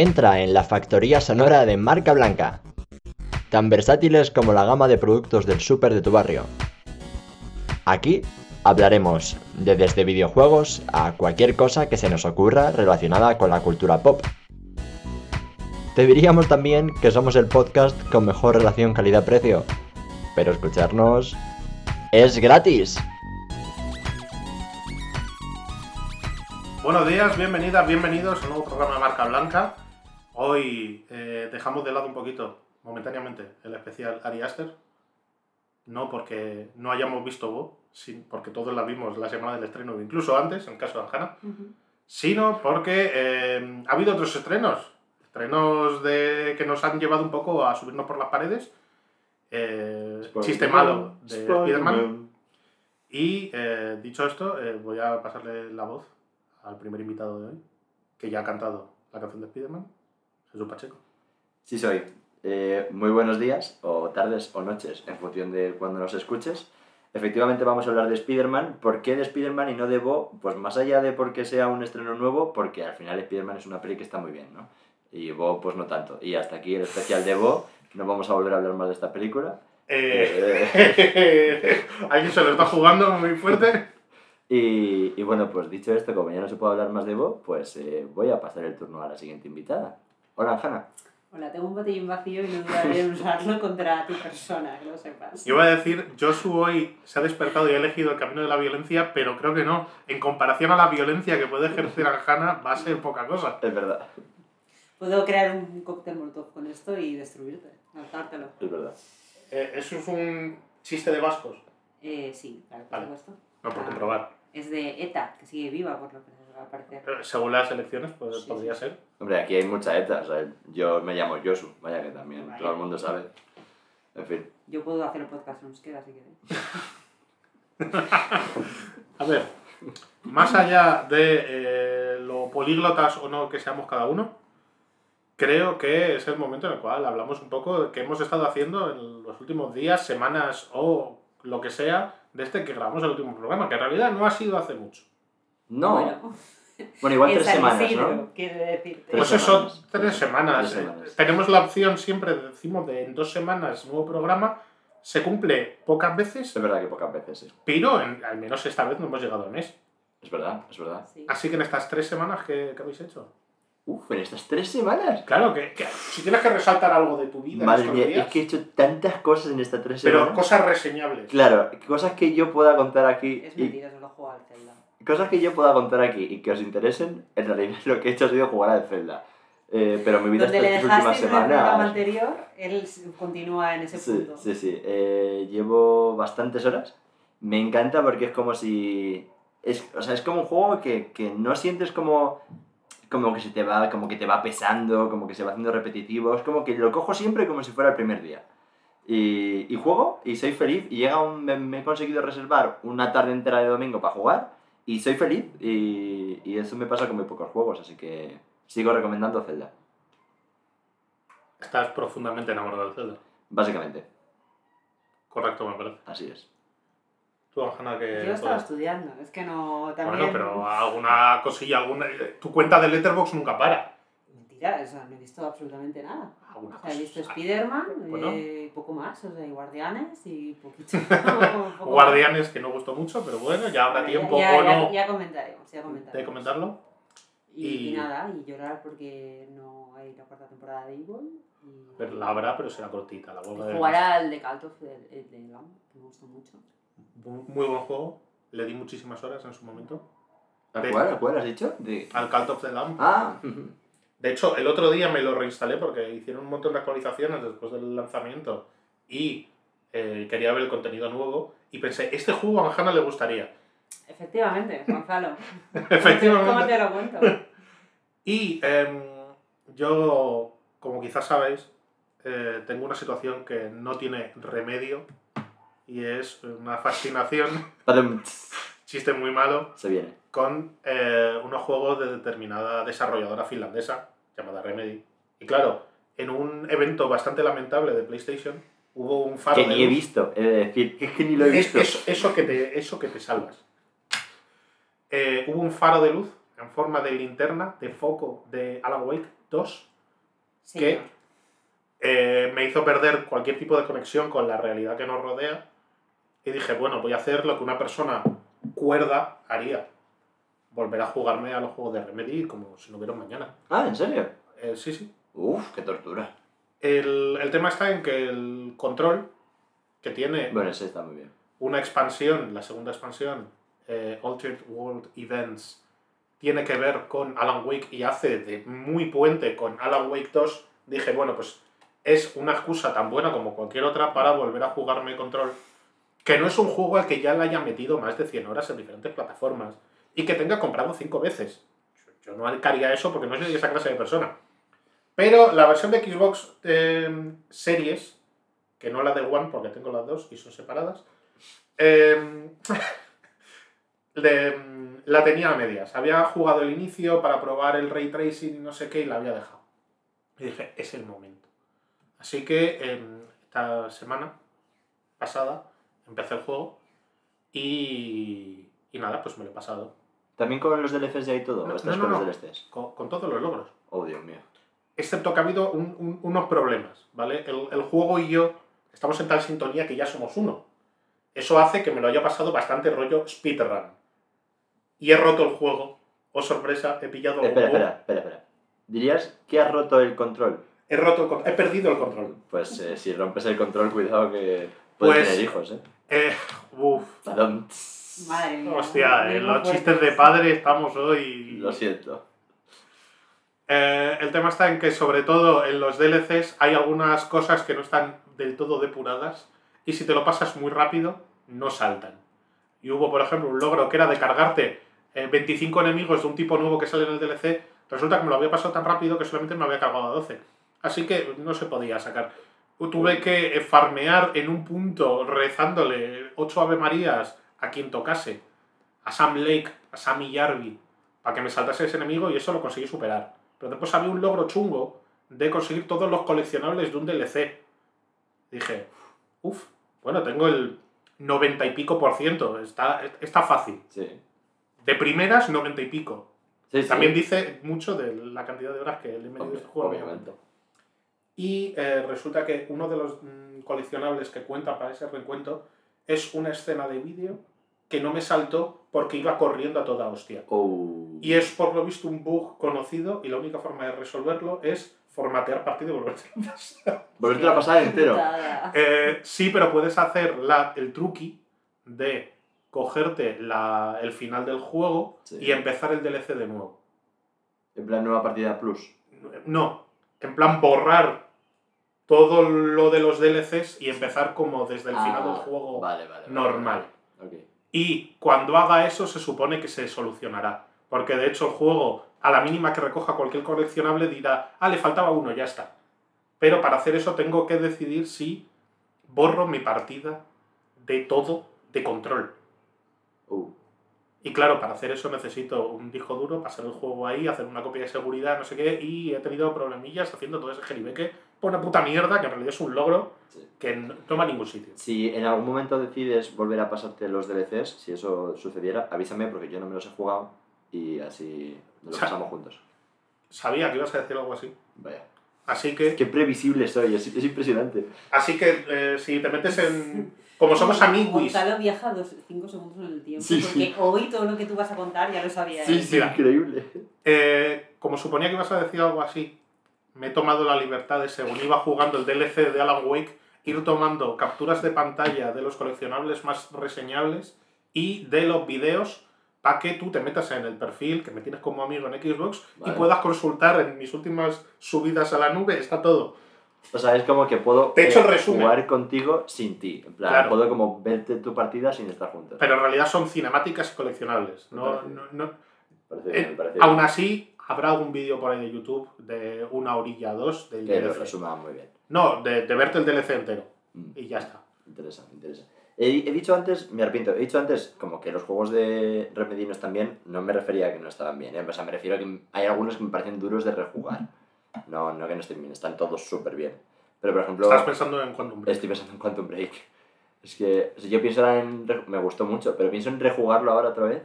Entra en la factoría sonora de marca blanca, tan versátiles como la gama de productos del súper de tu barrio. Aquí hablaremos de desde videojuegos a cualquier cosa que se nos ocurra relacionada con la cultura pop. Te diríamos también que somos el podcast con mejor relación calidad-precio, pero escucharnos es gratis. Buenos días, bienvenidas, bienvenidos a un nuevo programa de Marca Blanca. Hoy eh, dejamos de lado un poquito, momentáneamente, el especial Ari Aster. No porque no hayamos visto Bo, porque todos la vimos la semana del estreno, incluso antes, en el caso de Hanna, sino porque eh, ha habido otros estrenos. Estrenos de, que nos han llevado un poco a subirnos por las paredes. Eh, chiste malo de Spider-Man. Y eh, dicho esto, eh, voy a pasarle la voz al primer invitado de hoy, que ya ha cantado la canción de Spider-Man, Jesús Pacheco. Sí soy. Eh, muy buenos días, o tardes o noches, en función de cuando nos escuches. Efectivamente vamos a hablar de Spider-Man. ¿Por qué de Spider-Man y no de Bo? Pues más allá de porque sea un estreno nuevo, porque al final Spider-Man es una peli que está muy bien, ¿no? Y Bo pues no tanto. Y hasta aquí el especial de Bo, no vamos a volver a hablar más de esta película. Eh, Alguien se lo está jugando muy fuerte. Y, y bueno, pues dicho esto, como ya no se puede hablar más de Bo, pues eh, voy a pasar el turno a la siguiente invitada. Hola, Hanna. Hola, tengo un botellín vacío y no dudaré en usarlo contra tu persona, que lo sepas. Yo iba a decir, Josu hoy se ha despertado y ha elegido el camino de la violencia, pero creo que no. En comparación a la violencia que puede ejercer Hanna, va a ser poca cosa. Es verdad, Puedo crear un cóctel molotov con esto y destruirte, lanzártelo. es verdad. Eh, ¿Eso es un chiste de vascos? Eh, sí, claro, por Vale. supuesto. No, por Ah, comprobar. Es de ETA, que sigue viva, por lo que parecer. Según las elecciones, pues Sí, podría sí. ser. Hombre, aquí hay mucha ETA, o sea, yo me llamo Josu, vaya que también Vaya. todo el mundo sabe. En fin, Yo puedo hacer el podcast en euskera si queréis. A ver, más allá de eh, lo políglotas o no que seamos cada uno, creo que es el momento en el cual hablamos un poco de qué hemos estado haciendo en los últimos días, semanas o lo que sea desde que grabamos el último programa, que en realidad no ha sido hace mucho. No, bueno, Bueno, igual en tres semanas, Isidro, ¿no? quiere decirte. Tres Pues eso, semanas. tres semanas. Tres semanas. Tenemos la opción siempre, decimos, de en dos semanas nuevo programa. Se cumple pocas veces, Es verdad que pocas veces, sí. pero en- al menos esta vez no hemos llegado al mes. Es verdad, es verdad. Sí. Así que en estas tres semanas, ¿qué, qué habéis hecho? Uf, en estas tres semanas. Claro, que, que si tienes que resaltar algo de tu vida en Madre estos mía, días, es que he hecho tantas cosas en estas tres pero semanas. cosas reseñables. Claro, cosas que yo pueda contar aquí. Es y- mentira, solo juego al Zelda. Cosas que yo pueda contar aquí y que os interesen, en realidad lo que he hecho ha sido jugar al Zelda. Eh, pero mi vida Donde le estas últimas dejaste en el programa semanas. anterior, él continúa en ese Sí, punto. sí, sí. Eh, llevo bastantes horas. Me encanta porque es como si. Es, o sea, es como un juego que, que no sientes como. Como que se te va, como que te va pesando, como que se va haciendo repetitivo. Es como que lo cojo siempre como si fuera el primer día. Y, y juego y soy feliz. Y llega un, me, me he conseguido reservar una tarde entera de domingo para jugar. Y soy feliz. Y, y eso me pasa con muy pocos juegos. Así que sigo recomendando Zelda. Estás profundamente enamorado del Zelda. Básicamente, Correcto, me parece. así es. Tú, Hanna, que... Yo estaba estudiando, es que no también. Bueno, pero alguna cosilla, alguna... Tu cuenta de Letterboxd nunca para. Mentira, o sea, no he visto absolutamente nada. Alguna O sea, he visto cosa. Spider-Man Bueno. eh, y poco más, o sea, y Guardianes y poquito. poco Guardianes, que no gustó mucho, pero bueno, ya habrá más. tiempo ya, o ya, no ya comentaremos, ya de comentaremos. comentarlo. Y, y- y nada, y llorar porque no hay la cuarta temporada de Evil. Y, Pero la habrá, pero será cortita. La y huelga de- jugar al de Cult of the, el de Lamb, que me gustó mucho. Muy buen juego. Le di muchísimas horas en su momento. ¿A De- cuál, a cuál has dicho? De... Al Cult of the Lamb. Ah, De hecho, el otro día me lo reinstalé porque hicieron un montón de actualizaciones después del lanzamiento y eh, quería ver el contenido nuevo y pensé, este juego a Hanna le gustaría. Efectivamente, Gonzalo. ¿Cómo Efectivamente. te lo cuento? Y em, yo, como quizás sabéis, eh, tengo una situación que no tiene remedio y es una fascinación, chiste muy malo, se viene. con eh, unos juegos de determinada desarrolladora finlandesa llamada Remedy. Y claro, en un evento bastante lamentable de PlayStation hubo un faro Que de ni he visto, he de decir, que es que ni lo he Es- visto. Eso, eso que te, eso que te salvas. Eh, hubo un faro de luz en forma de linterna, de foco de Alan Wake, 2 Señor. eh, me hizo perder cualquier tipo de conexión con la realidad que nos rodea. Y dije, bueno, voy a hacer lo que una persona cuerda haría. Volver a jugarme a los juegos de Remedy como si no hubiera mañana. Ah, ¿en serio? Eh, sí, sí. Uf, qué tortura. El, el tema está en que el control que tiene Bueno, ese está muy bien. una expansión, la segunda expansión, eh, Altered World Events, tiene que ver con Alan Wake y hace de muy puente con Alan Wake 2, dije, bueno, pues es una excusa tan buena como cualquier otra para volver a jugarme Control, que no es un juego al que ya le haya metido más de 100 horas en diferentes plataformas y que tenga comprado 5 veces. Yo no haría eso porque no soy esa clase de persona. Pero la versión de Xbox eh, Series, que no la de One porque tengo las dos y son separadas, le- la tenía a medias. Había jugado el inicio para probar el ray tracing y no sé qué y la había dejado. Y dije, es el momento. Así que em, esta semana pasada empecé el juego y, y nada, pues me lo he pasado. ¿También con los DLCs ya y todo? No, ¿O estás no, con los. DLCs? Con, con todos los logros. Oh, Dios mío. Excepto que ha habido un- un- unos problemas, ¿vale? El, el juego y yo estamos en tal sintonía que ya somos uno. Eso hace que me lo haya pasado bastante rollo speedrun. Y he roto el juego. Oh, sorpresa, he pillado Espera, espera, espera, espera. ¿Dirías que has roto el control? He roto el control. He perdido el control. Pues eh, si rompes el control, cuidado que puedes Pues- tener hijos, ¿eh? Eh, uf. Tadam. Madre mía. Hostia, en Vengo los chistes de padre estamos hoy. Lo siento. Eh, el tema está en que, sobre todo en los DLCs, hay algunas cosas que no están del todo depuradas. Y si te lo pasas muy rápido, no saltan. Y hubo, por ejemplo, un logro que era de cargarte eh, 25 enemigos de un tipo nuevo que sale en el DLC. Resulta que me lo había pasado tan rápido que solamente me había cargado a 12. Así que no se podía sacar. Tuve que eh, farmear en un punto rezándole 8 Ave Marías a quien tocase. A Sam Lake, a Sammy Yarby, para que me saltase ese enemigo y eso lo conseguí superar. Pero después había un logro chungo de conseguir todos los coleccionables de un DLC. Dije, uff, bueno, tengo el 90 y pico por ciento, está, está fácil. Sí. De primeras, 90 y pico. Sí, sí. También dice mucho de la cantidad de horas que le he metido a este juego. obviamente. Y eh, resulta que uno de los mm, coleccionables que cuentan para ese recuento es una escena de vídeo que no me saltó porque iba corriendo a toda hostia. Oh. Y es por lo visto un bug conocido y la única forma de resolverlo es formatear partido y volverte a pasar. Volverte a pasar entero. Eh, sí, pero puedes hacer la, el truqui de cogerte la, el final del juego Sí. y empezar el DLC de nuevo. En plan, nueva partida plus. No, en plan borrar todo lo de los DLCs y empezar como desde el final del Ah, juego Vale, vale. vale. normal. Y cuando haga eso se supone que se solucionará. Porque de hecho el juego, a la mínima que recoja cualquier coleccionable, dirá, ah, le faltaba uno, ya está. Pero para hacer eso tengo que decidir si borro mi partida de todo de control. Uh. Y claro, para hacer eso necesito un disco duro, pasar el juego ahí, hacer una copia de seguridad, no sé qué, y he tenido problemillas haciendo todo ese jeribeque por una puta mierda que en realidad es un logro Sí. que no toma ningún sitio. Si en algún momento decides volver a pasarte los DLCs, si eso sucediera, avísame porque yo no me los he jugado y así nos lo pasamos juntos. Sabía que ibas a decir algo así. Vaya. Así que Qué previsible soy, es, es impresionante. Así que eh, si te metes en. Como somos amiguis. Gonzalo viaja dos, cinco segundos en el tiempo. Sí, porque sí. hoy todo lo que tú vas a contar ya lo sabía Sí, él. sí, Mira. increíble. eh, como suponía que ibas a decir algo así, me he tomado la libertad de, según iba jugando el DLC de Alan Wake, ir tomando capturas de pantalla de los coleccionables más reseñables y de los vídeos para que tú te metas en el perfil que me tienes como amigo en Xbox Vale. y puedas consultar en mis últimas subidas a la nube, está todo. O sea, es como que puedo Te he hecho eh, el jugar contigo sin ti. En plan, Claro. puedo como verte tu partida sin estar juntos. Pero en realidad son cinemáticas y coleccionables. No, no, no- Parece Eh, bien, me parece Aún así, habrá algún vídeo por ahí de YouTube de una orilla dos del Que lo DLC. resuma muy bien. No, de, de verte el DLC entero. Mm. Y ya está. Interesa, me interesa. He, he dicho antes, me arrepiento, he dicho antes como que los juegos de Remedy no están bien, no me refería a que no estaban bien, ¿eh? o sea, me refiero a que hay algunos que me parecen duros de rejugar. No, no que no estén bien, están todos súper bien. Pero por ejemplo, Estás pensando en Quantum Break. estoy pensando en Quantum Break. Es que sea, yo pienso en... Me gustó mucho, pero pienso en rejugarlo ahora otra vez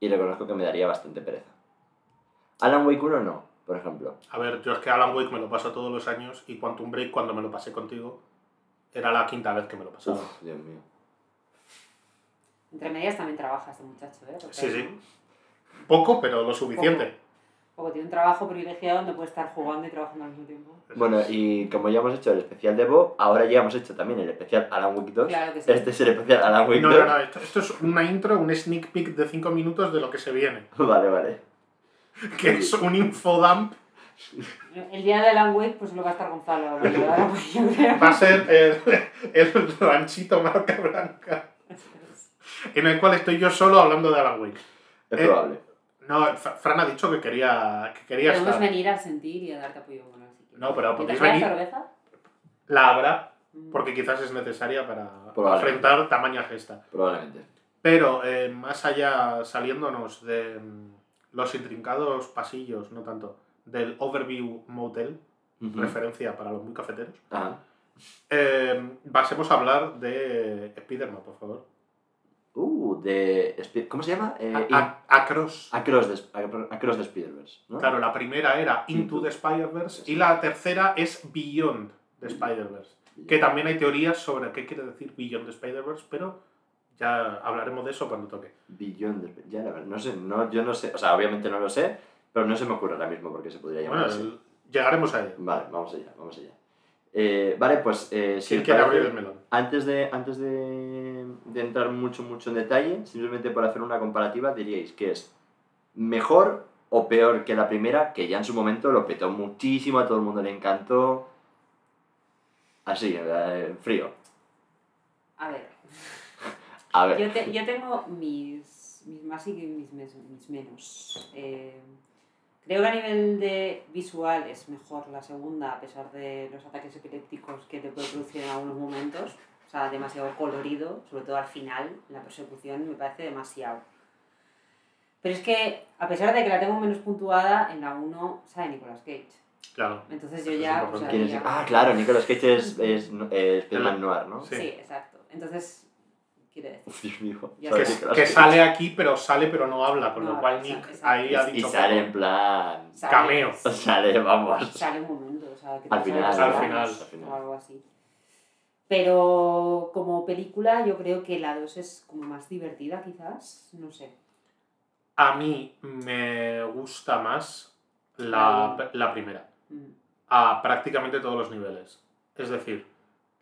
y reconozco que me daría bastante pereza. Alan Wake 1 no, por ejemplo. A ver, yo es que Alan Wake me lo paso todos los años y Quantum Break cuando me lo pasé contigo era la quinta vez que me lo pasaba. Uf, Dios mío. Entre medias también trabaja este muchacho, ¿eh? Porque Sí, sí. Poco, pero lo suficiente. Poco, tiene un trabajo privilegiado donde puede estar jugando y trabajando al mismo tiempo. Bueno, y como ya hemos hecho el especial de Bo, ahora ya hemos hecho también el especial Alan Wake 2. Claro que sí. Este es el especial Alan Wake No, 2. no, no, esto, esto es una intro, un sneak peek de 5 minutos de lo que se viene. Vale, vale. Que es un infodump. El día de Alan Wake, pues lo va a estar Gonzalo. Va a ser el, el ranchito marca blanca. En el cual estoy yo solo hablando de Alan Wake. Es Eh, probable. No, Fra- Fran ha dicho que quería, que quería Podemos estar. venir a sentir y a darte apoyo quieres. No, pero ¿Y te podéis venir. cerveza? La habrá, Mm. porque quizás es necesaria para afrontar tamaña gesta. Probablemente. Pero eh, más allá, saliéndonos de mm, los intrincados pasillos, no tanto, del Overview Motel, referencia para los muy cafeteros, Ajá. eh, pasemos a hablar de Spider-Man, por favor. Uh, de... ¿Cómo se llama? Eh, A- in- a- Across. Across the, Acro- Across Spider-Verse, ¿no? Claro, la primera era Into the Spider-Verse y la tercera es Beyond the Spider-Verse. Que también hay teorías sobre qué quiere decir Beyond the Spider-Verse, pero ya hablaremos de eso cuando toque. Beyond the... Ya, la verdad, no sé, no, yo no sé, o sea, obviamente no lo sé, pero no se me ocurre ahora mismo porque se podría llamar Bueno, así. llegaremos a ello. Vale, vamos allá, vamos allá. Eh, vale, pues eh, si ¿Quién os quiere parece, abrir el melón? antes, de, antes de, de entrar mucho, mucho en detalle, simplemente por hacer una comparativa, diríais que es mejor o peor que la primera, que ya en su momento lo petó muchísimo, a todo el mundo le encantó. Así, eh, frío. A ver, A ver. yo, te- yo tengo mis, mis más y mis, mis menos. Eh, creo que a nivel de visual es mejor la segunda, a pesar de los ataques epilépticos que te puede producir en algunos momentos. O sea, demasiado colorido, sobre todo al final, la persecución me parece demasiado. Pero es que, a pesar de que la tengo menos puntuada, en la 1 sale Nicolas Cage. Claro. Entonces yo es ya... pues, ¿Quién es? ya- Ah, claro, Nicolas Cage es, es, eh, Spider-Man Noir, ¿no? Sí. Sí, exacto. Entonces, quiere decir... Dios mío. Ya ¿sabes Que, sale aquí, pero sale, pero no habla, con No lo cual Nick ahí ha Y dicho. sale poco. en plan... sale- Cameo. Sale, vamos. Sale un momento, o sea, que Al final, sale al final. O algo así. Pero como película yo creo que la 2 es como más divertida quizás, no sé. A mí me gusta más la, la primera. Mm. a prácticamente todos los niveles. Es decir,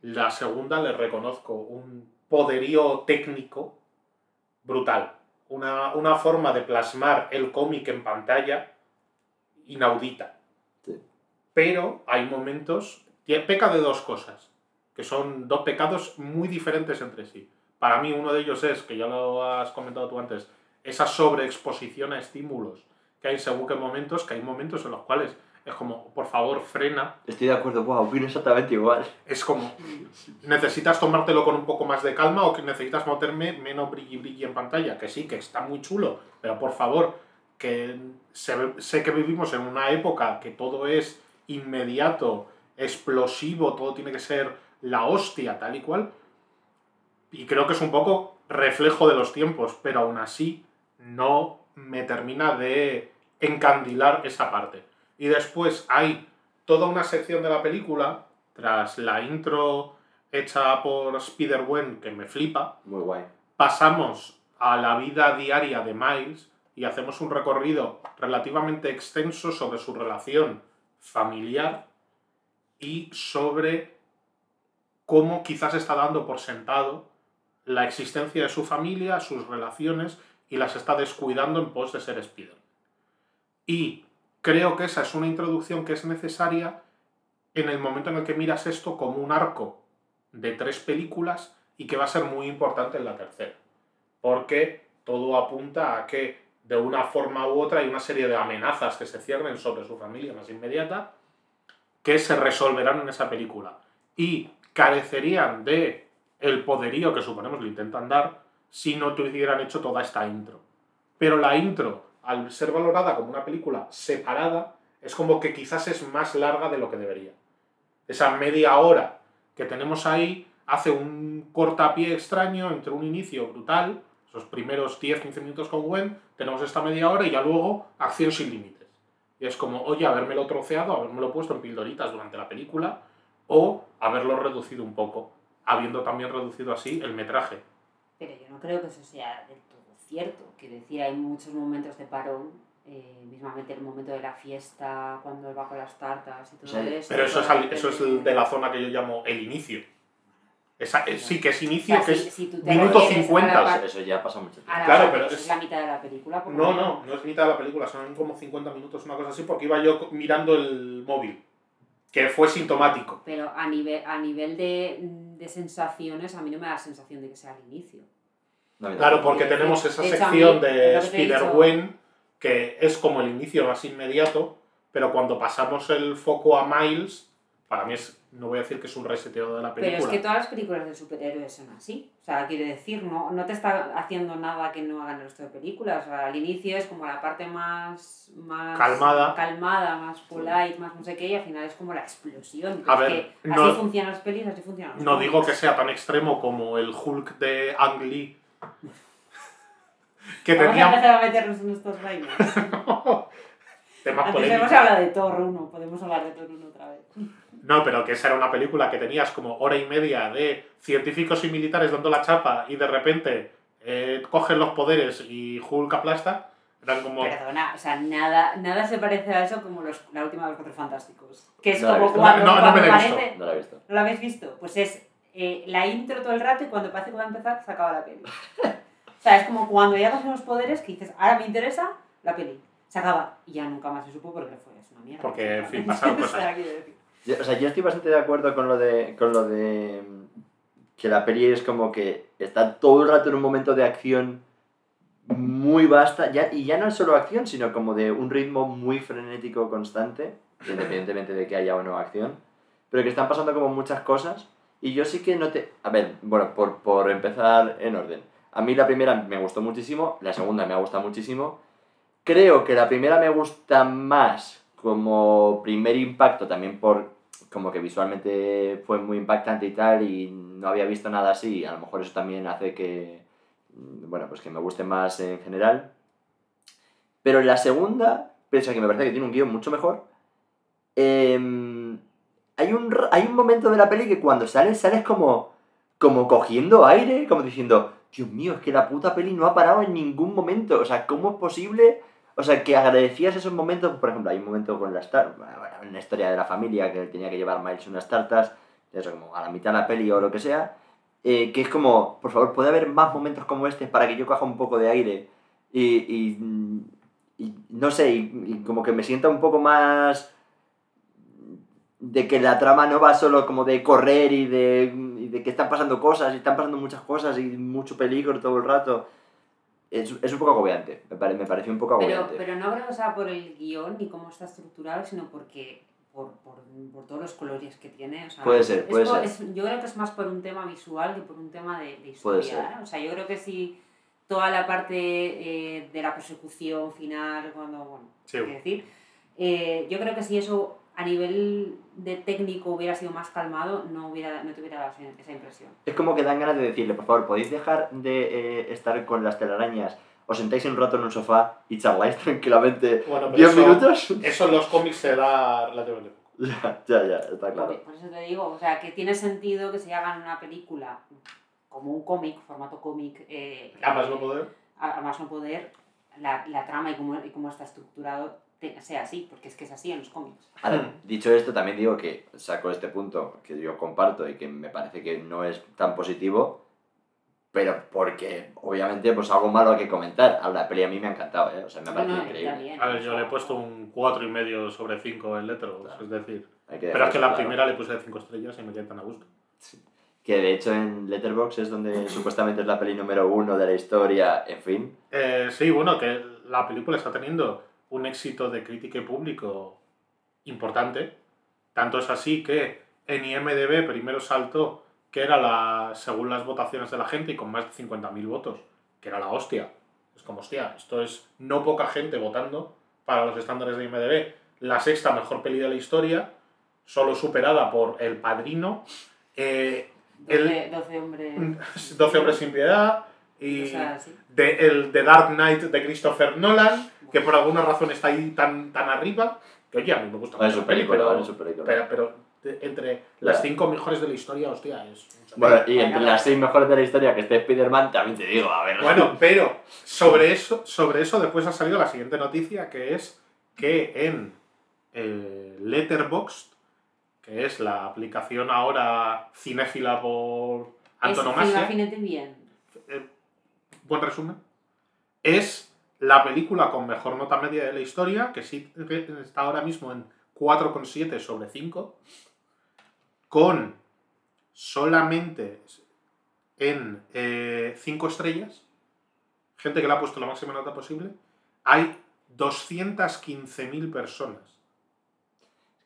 la segunda le reconozco un poderío técnico brutal. Una, una forma de plasmar el cómic en pantalla inaudita. Sí. Pero hay momentos... Peca de dos cosas, que son dos pecados muy diferentes entre sí. Para mí uno de ellos es, que ya lo has comentado tú antes, esa sobreexposición a estímulos que hay según qué momentos, que hay momentos en los cuales es como, por favor, frena. Estoy de acuerdo, wow, opino exactamente igual. Es como, necesitas tomártelo con un poco más de calma o que necesitas meterme menos brilli brilli en pantalla. Que sí, que está muy chulo, pero por favor, que se- sé que vivimos en una época que todo es inmediato, explosivo, todo tiene que ser la hostia, tal y cual. Y creo que es un poco reflejo de los tiempos, pero aún así no me termina de encandilar esa parte. Y después hay toda una sección de la película, tras la intro hecha por Spider-Gwen, que me flipa, Muy guay. pasamos a la vida diaria de Miles y hacemos un recorrido relativamente extenso sobre su relación familiar y sobre cómo quizás está dando por sentado la existencia de su familia, sus relaciones y las está descuidando en pos de ser Spider. Y creo que esa es una introducción que es necesaria en el momento en el que miras esto como un arco de tres películas y que va a ser muy importante en la tercera. Porque todo apunta a que de una forma u otra hay una serie de amenazas que se ciernen sobre su familia más inmediata que se resolverán en esa película y carecerían de el poderío que suponemos le intentan dar si no te hubieran hecho toda esta intro. Pero la intro, al ser valorada como una película separada, es como que quizás es más larga de lo que debería. Esa media hora que tenemos ahí hace un cortapié extraño entre un inicio brutal, esos primeros 10-15 minutos con Gwen, tenemos esta media hora y ya luego acción sin límites. Y es como, oye, habérmelo troceado, habérmelo puesto en pildoritas durante la película, o haberlo reducido un poco, habiendo también reducido así el metraje. Pero yo no creo que eso sea del todo cierto. Quiero decir, hay muchos momentos de parón, eh, mismamente el momento de la fiesta, cuando él va con las tartas y todo O sea, eso. Pero eso es, al- eso es el de la zona que yo llamo el inicio. Esa- eh, sí que es O inicio, sea, que si- es si minuto refieres a la 50. parte- Eso, ya pasa mucho tiempo. Claro, pero que es- la mitad de la película. No, no, no es mitad de la película, son como 50 minutos, una cosa así, porque iba yo mirando el móvil, que fue sintomático. Pero a nivel, a nivel de, de sensaciones, a mí no me da la sensación de que sea al inicio. No, Claro, porque tenemos esa de hecho, a mí, sección de Spider-Gwen, que es como el inicio más inmediato, pero cuando pasamos el foco a Miles, para mí es, no voy a decir que es un reseteo de la Pero película. es que todas las películas de superhéroes son así. O sea, quiero decir, no, no te está haciendo nada que no hagan el resto de películas. O sea, al inicio es como la parte más, más Calmada. calmada, más polite, más no sé qué, y al final es como la explosión. A Es ver, que no- así funcionan las pelis, así funcionan los No digo que sea tan extremo como el Hulk de Ang Lee, que Vamos a empezar a meternos en estos reinos. temas Antes polémicos. hemos hablado de Thor 1, podemos hablar de Thor 1 otra vez. No, pero que esa era una película que tenías como hora y media de científicos y militares dando la chapa y de repente eh, cogen los poderes y Hulk aplasta. Eran como... Perdona, o sea, nada, nada se parece a eso como los, la última de los Cuatro Fantásticos. Que es No la como visto. cuando, No, no cuando me la he visto. parece... No la he visto. ¿No lo habéis visto? Pues es eh, la intro todo el rato y cuando parece que va a empezar, se acaba la peli. o sea, es como cuando ya cogen los poderes que dices, ahora me interesa la peli. Se acaba y ya nunca más se supo porque fue, es una mierda. Porque, en fin, pasaron cosas. Yo- o sea, yo estoy bastante de acuerdo con lo de, con lo de que la peli es como que está todo el rato en un momento de acción muy vasta, ya, y ya no es solo acción, sino como de un ritmo muy frenético constante, independientemente de que haya o no acción, pero que están pasando como muchas cosas, y yo sí que no te... A ver, bueno, por, por empezar en orden. A mí la primera me gustó muchísimo, la segunda me ha gustado muchísimo, creo que la primera me gusta más como primer impacto, también por como que visualmente fue muy impactante y tal, y no había visto nada así, a lo mejor eso también hace que, mm, bueno, pues que me guste más en general. Pero la segunda, a que me parece que tiene un guion mucho mejor, em, hay, un, hay un momento de la peli que cuando sales, sales como, como cogiendo aire, como diciendo, Dios mío, es que la puta peli no ha parado en ningún momento. O sea, ¿cómo es posible? O sea, que agradecías esos momentos, por ejemplo, hay un momento con tartas, bueno, una historia de la familia que tenía que llevar Miles unas tartas, eso como a la mitad de la peli o lo que sea, eh, que es como, por favor, puede haber más momentos como este para que yo coja un poco de aire y, y, no sé, y como que me sienta un poco más de que la trama no va solo como de correr y de, y de que están pasando cosas, y están pasando muchas cosas y mucho peligro todo el rato. Es, es un poco agobiante, me, pare- me pareció un poco Pero, agobiante. pero no creo que sea por el guion ni cómo está estructurado, sino porque por, por, por todos los colores que tiene. O sea, Puede ser, es puede por- ser. es- yo creo que es más por un tema visual que por un tema de, de Puede historia. ser. ¿eh? O sea, yo creo que si toda la parte eh, de la persecución final, cuando, bueno, Sí. decir, eh, yo creo que si eso a nivel de técnico hubiera sido más calmado, no, hubiera, no te hubiera dado esa- impresión. Es como que dan ganas de decirle, por favor, ¿podéis dejar de eh, estar con las telarañas? Os sentáis un rato en un sofá y charláis tranquilamente Bueno, pero 10 eso, minutos. eso en los cómics se da relativamente poco. ya, ya, ya, está claro. por eso te digo, o sea, que tiene sentido que se hagan una película como un cómic, formato cómic. Eh, A más eh, no poder. a- a más no poder, la, la trama y cómo, y cómo está estructurado sea así, porque es que es así en los cómics. Ahora, dicho esto, también digo que saco este punto que yo comparto y que me parece que no es tan positivo, pero porque obviamente pues algo malo hay que comentar. A la peli a mí me ha encantado, ¿eh? O sea, me ha parecido No, no, increíble. bien, A ver, yo le he puesto un 4,5 sobre 5 en Letterboxd, Claro. es decir. Pero es que la primera le puse 5 estrellas y me quedé tan a gusto. Que de hecho en Letterboxd es donde supuestamente es la peli número uno de la historia, en fin. Eh, sí, bueno, que la película está teniendo un éxito de crítica y público importante. Tanto es así que en IMDB primero saltó que era la, según las votaciones de la gente y con más de 50.000 votos, que era la hostia. Es como, hostia, esto es no poca gente votando para los estándares de IMDB. La sexta mejor peli de la historia, solo superada por El Padrino, eh, 12, 12 hombres. 12 hombres sin piedad y O sea, sí. de, el The Dark Knight de Christopher Nolan que por alguna razón está ahí tan, tan arriba, que oye, a mí me gusta mucho su película, pero, entre las cinco mejores de la historia, hostia, es... mucha Bueno, y entre las seis mejores de la historia que esté Spider-Man, también te digo, a ver. Bueno, pero sobre eso, sobre eso después ha salido la siguiente noticia, que es que en eh, Letterboxd, es la aplicación ahora cinéfila por Es antonomasia, Finete bien. eh, buen resumen, es la película con mejor nota media de la historia, que sí que está ahora mismo en 4,7 sobre 5, con solamente en 5 estrellas, gente que le ha puesto la máxima nota posible, hay 215.000 personas.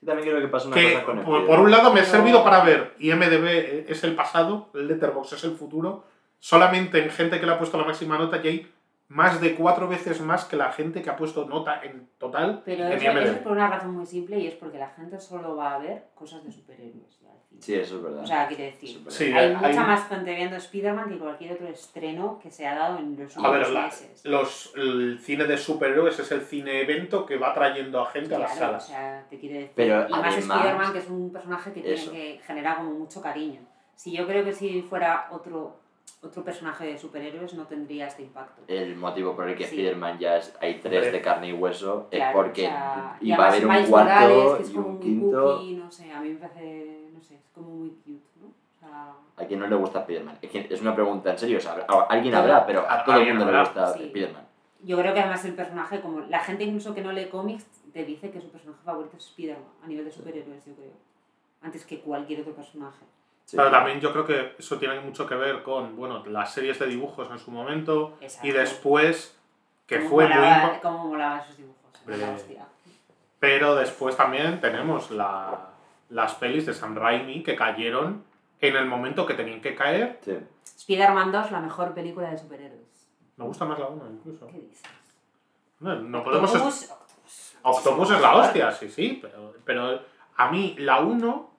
Que también creo que pasa una Que cosa con por, Spider-Man. por un lado me ha servido para ver IMDB es el pasado, Letterboxd es el futuro, solamente en gente que le ha puesto la máxima nota y hay más de cuatro veces más que la gente que ha puesto nota en total Pero en eso, eso es por una razón muy simple y es porque la gente solo va a ver cosas de superhéroes. Sí, eso es verdad. O sea, quiere decir. Sí, hay hay- mucha más gente viendo Spider-Man que cualquier otro estreno que se ha dado en los A ver, últimos la- meses. los, el cine de superhéroes es el cine evento que va trayendo a gente a las Claro, salas. O sea, te quiere decir. Pero y más además- Spider-Man, que es un personaje que tiene que generar como mucho cariño. Si yo creo que si fuera otro, otro personaje de superhéroes no tendría este impacto. El motivo por el que Sí. Spider-Man ya es, hay tres de carne y hueso es Claro, porque o sea, y iba a haber un cuarto Morales, que es y como un muy quinto. cookie, no sé, a mí me parece, no sé, es como muy cute, ¿no? O sea, A quien no le gusta Spider-Man. Es, que es una pregunta en serio. O sea, a- alguien habrá, pero a todo el mundo le gusta Sí. Spider-Man. yo creo que además el personaje, como la gente incluso que no lee cómics, te dice que su personaje favorito es Spider-Man, a nivel de superhéroes, yo creo. Antes que cualquier otro personaje. Sí. Pero también yo creo que eso tiene mucho que ver con bueno, las series de dibujos en su momento Exacto. y después, que Cómo fue muy... molaba- Cómo molaban sus dibujos. Pero después también tenemos la- las pelis de Sam Raimi que cayeron en el momento que tenían que caer. Sí. Spider-Man 2, la mejor película de superhéroes. Me gusta más la 1 incluso. ¿Qué dices? No, no podemos... Octopus, Octopus. Octopus es la hostia, sí, sí, pero, pero a mí la 1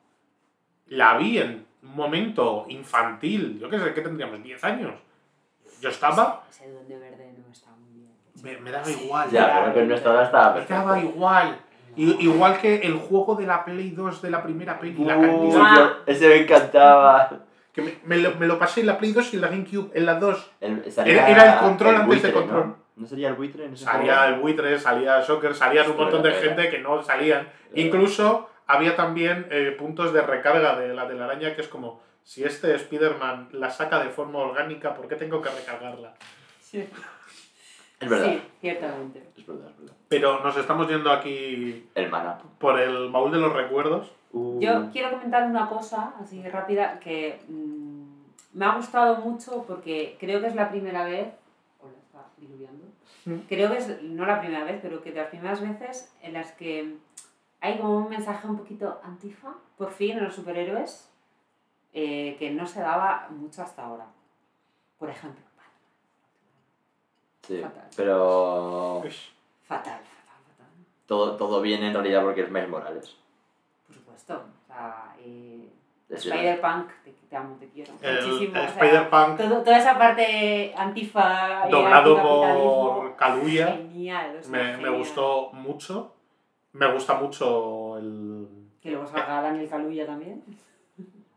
la vi en un momento infantil, yo qué sé, ¿qué tendríamos? ¿10 años? Yo estaba, Ese duende verde no está muy bien. me, me daba igual. Ya, pero que nuestra edad estaba Me daba igual. I- igual que el juego de la Play 2 de la primera peli, la cantidad- ese me encantaba. que me, me lo, me lo pasé en la Play 2 y en la GameCube, en las dos. El- Era- era el control antes de buitre, control. ¿no? ¿No sería el buitre en ese Salía juego? el buitre, salía Soccer, salían un montón de gente que no salían. Incluso había también eh, puntos de recarga de la telaraña que es como, si este Spider-Man la saca de forma orgánica, ¿por qué tengo que recargarla? Es verdad. Sí, ciertamente. Es verdad, es verdad. Pero nos estamos yendo aquí El mana. por el baúl de los recuerdos. Uh, Yo quiero comentar una cosa, así rápida, que mm, me ha gustado mucho porque creo que es la primera vez, hola, está diluviando, Mm. creo que es, no la primera vez, pero que de las primeras veces en las que hay como un mensaje un poquito antifa, por fin, en los superhéroes, eh, que no se daba mucho hasta ahora. Por ejemplo, sí, fatal. pero fatal, fatal, fatal. todo, todo viene en realidad porque es Miles Morales. Por supuesto. O sea, eh, Spider-Punk, te, te amo, te quiero. El, muchísimo. el o sea, Spider-Punk todo- toda esa parte antifa doblado por Kaluuya Genial, o sea, me, me genial. gustó mucho. Me gusta mucho el... Que luego salga Daniel Kaluuya también.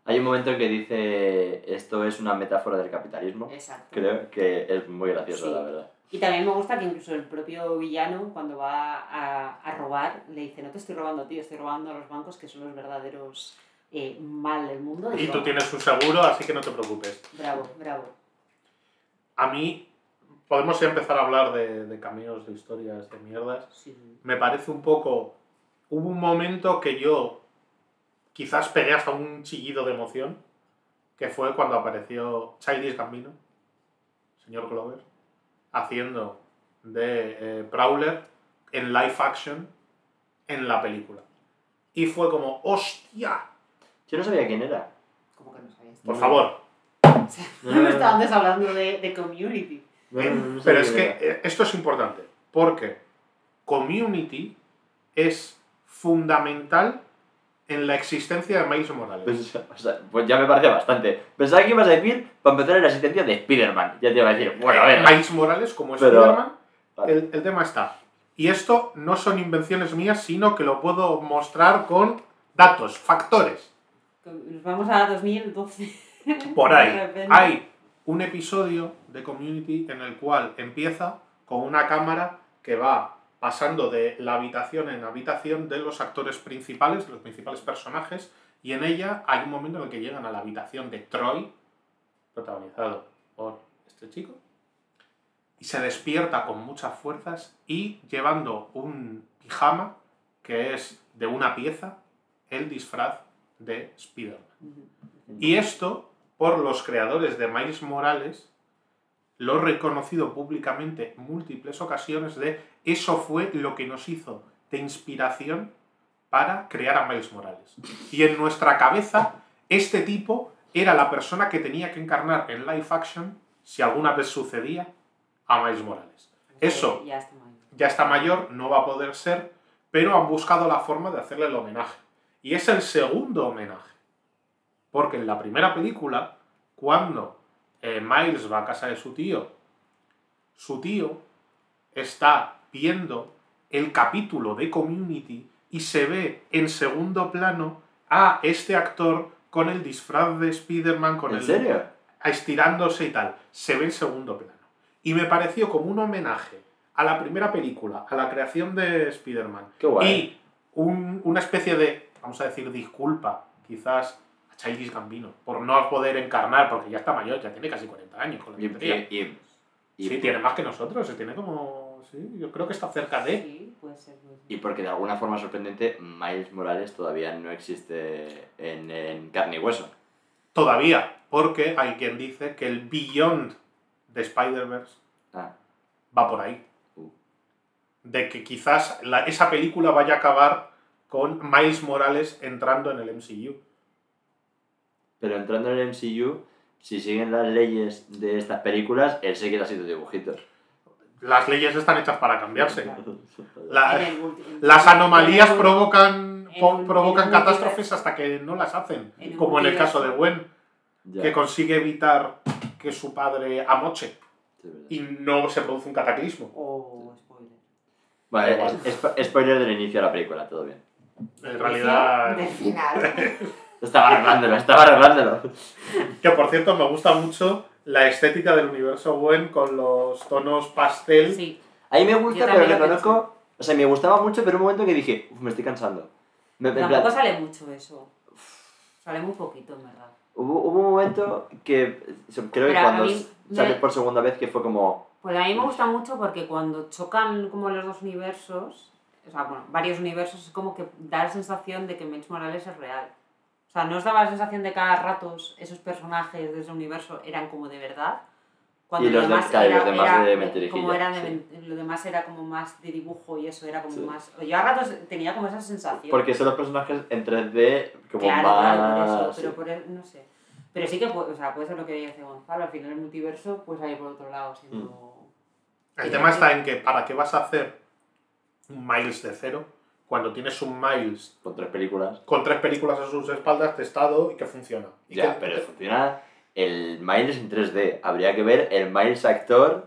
Hay un momento en que dice esto es una metáfora del capitalismo. Exacto. Creo que es muy gracioso, Sí. la verdad. Y también me gusta que incluso el propio villano, cuando va a, a robar, le dice: No te estoy robando a ti, estoy robando a los bancos que son los verdaderos eh, mal del mundo. Y tú tienes un seguro, así que no te preocupes. Bravo, bravo. A mí, podemos ya empezar a hablar de, de cameos, de historias, de mierdas. Sí. Me parece un poco... Hubo un momento que yo quizás pegué hasta un chillido de emoción, que fue cuando apareció Childish Gambino, señor Clover, haciendo de eh, Prowler en live action en la película. Y fue como, ¡hostia! Yo no sabía quién era. Como que no sabías. Por No. favor. No, No no, está antes hablando de, de community. no, no, no, no Pero es que era. eh, esto es importante, porque Community es fundamental en la existencia de Miles Morales. Pues, o sea, pues ya me parece bastante. Pensaba que ibas a decir, para empezar, en la asistencia de Spider-Man. Ya te iba a decir, bueno, a ver. Miles Morales como Pero- Spider-Man, Vale. el, el tema está. Y esto no son invenciones mías, sino que lo puedo mostrar con datos, factores. Nos vamos a 2012. Por ahí hay un episodio de Community en el cual empieza con una cámara que va pasando de la habitación en habitación de los actores principales, de los principales personajes, y en ella hay un momento en el que llegan a la habitación de Troy, protagonizado por este chico, y se despierta con muchas fuerzas y llevando un pijama que es de una pieza, el disfraz de Spider-Man. Y esto, por los creadores de Miles Morales, lo he reconocido públicamente en múltiples ocasiones de eso fue lo que nos hizo de inspiración para crear a Miles Morales. Y en nuestra cabeza, este tipo era la persona que tenía que encarnar en live action, si alguna vez sucedía, a Miles Morales. Eso Ya está mal. ya está mayor, no va a poder ser, pero han buscado la forma de hacerle el homenaje. Y es el segundo homenaje. Porque en la primera película, cuando eh, Miles va a casa de su tío, su tío está viendo el capítulo de Community y se ve en segundo plano a este actor con el disfraz de Spider-Man, con ¿En el, serio? estirándose y tal. Se ve en segundo plano. Y me pareció como un homenaje a la primera película, a la creación de Spider-Man. Qué guay. Y un- una especie de, vamos a decir, disculpa, quizás, a Childish Gambino, por no poder encarnar, porque ya está mayor, ya tiene casi 40 años con la y- y- y- Sí, tiene más que nosotros, se tiene como... Sí, yo creo que está cerca de... Sí, puede ser. puede ser. y porque de alguna forma sorprendente, Miles Morales todavía no existe en, en carne y hueso. Todavía, porque hay quien dice que el Beyond de Spider-Verse Ah, va por ahí. Uh. De que quizás la- esa película vaya a acabar con Miles Morales entrando en el MCU. pero entrando en el MCU, si siguen las leyes de estas películas, él seguirá siendo dibujitos. Las leyes están hechas para cambiarse. La- las anomalías provocan, provocan catástrofes hasta que no las hacen. Como en el caso de Gwen, que consigue evitar que su padre amoche y no se produce un cataclismo. Oh, spoiler. Vale, es- es- spoiler del inicio de la película, todo bien. En realidad... Del final. Estaba arreglándolo, estaba arreglándolo. Que por cierto me gusta mucho la estética del universo Gwen con los tonos pastel. Sí. A mí me gusta, pero reconozco. O sea, me gustaba mucho, pero un momento que dije, "Uf, me estoy cansando. Me- Tampoco plan, sale mucho eso. Sale muy poquito, en verdad. hubo, hubo un momento que creo que Pero a cuando mí me- sale por segunda vez que fue como. Pues a mí me gusta mucho porque cuando chocan como los dos universos, o sea, bueno, varios universos, es como que da la sensación de que Miles Morales es real. O sea, ¿no os daba la sensación de que cada ratos esos personajes de ese universo eran como de verdad? Cuando Y los de- claro, y los demás de mentirijilla, como eran de sí. lo demás era como más de dibujo y eso era como Sí. más... Yo a ratos tenía como esa sensación. Porque son los personajes en 3D como Claro, claro, por más. eso, pero por el- no sé. Pero sí que puede, o sea, puede ser lo que dice Gonzalo, al final el multiverso pues ahí por otro lado siendo... El tema está en que para qué vas a hacer Miles de cero cuando tienes un Miles Con tres películas. con tres películas a sus espaldas testado y que funciona. Y Ya, que- pero funciona el Miles en 3D. Habría que ver el Miles actor.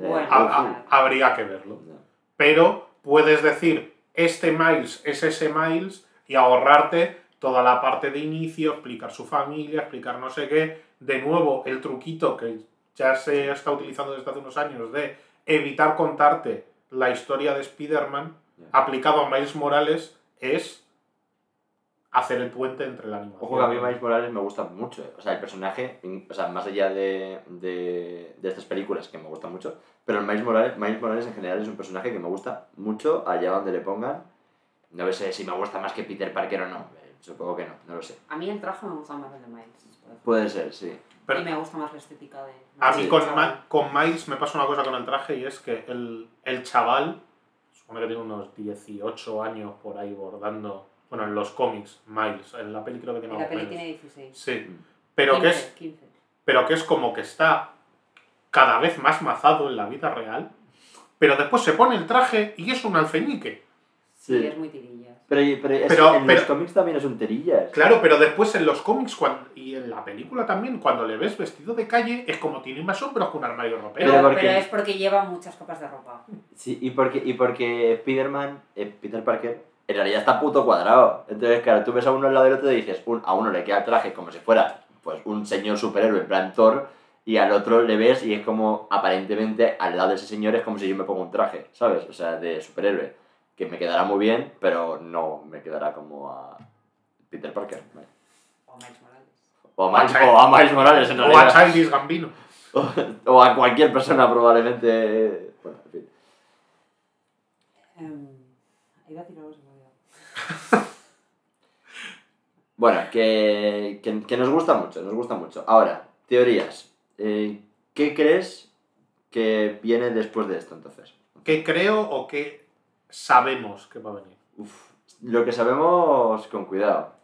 eh, Bueno. ha- uf, ha- habría que verlo. no. Pero puedes decir, este Miles es ese Miles y ahorrarte toda la parte de inicio, explicar su familia, explicar no sé qué. De nuevo, el truquito que ya se está utilizando desde hace unos años de evitar contarte la historia de Spider-Man Ya. aplicado a Miles Morales es hacer el puente entre la animación. Ojo que a mí Miles Morales me gusta mucho. eh. O sea, el personaje, in- o sea, más allá de, de, de estas películas que me gustan mucho, pero el Miles Morales, Miles Morales en general es un personaje que me gusta mucho allá donde le pongan. No sé si me gusta más que Peter Parker o no. eh, Supongo que no, no lo sé. A mí el traje me gusta más el de Miles. Puede ser, sí. Pero- y me gusta más la estética de... A mí Sí, con. Ma- con Miles me pasa una cosa con el traje y es que el, el chaval, supone que tiene unos 18 años por ahí bordando, bueno, en los cómics, Miles, en la peli creo que tiene Y la peli menos. tiene 16. Sí, pero que, 15, es, 15. pero que es como que está cada vez más mazado en la vida real, pero después se pone el traje y es un alfeñique. Sí, Sí. es muy tirillas. Pero, pero, es- Pero- en pero- los cómics también es un terillas. Claro, pero después en los cómics cuan- y en la película también, cuando le ves vestido de calle, es como tiene más hombros que un armario ropero. Pero, Pero porque- pero es porque lleva muchas copas de ropa. Sí, y porque, y porque Spider-Man, eh, Peter Parker, en realidad está puto cuadrado. Entonces, claro, tú ves a uno al lado del otro y dices, un- a uno le queda el traje como si fuera pues un señor superhéroe en plan Thor, y al otro le ves y es como, aparentemente, al lado de ese señor es como si yo me pongo un traje, ¿sabes? O sea, de superhéroe. Que me quedará muy bien, pero no me quedará como a Peter Parker. ¿vale? O Miles Morales. O a Miles, Miles- o a Miles Morales, en o a realidad. Childish Gambino. O, a cualquier persona, probablemente. Bueno, en fin. Em, iba a decir algo, se me ha olvidado. Bueno, que, que, que nos gusta mucho, nos gusta mucho. Ahora, teorías. Eh, ¿Qué crees que viene después de esto entonces? ¿Qué creo o qué sabemos que va a venir? Uf, lo que sabemos con cuidado.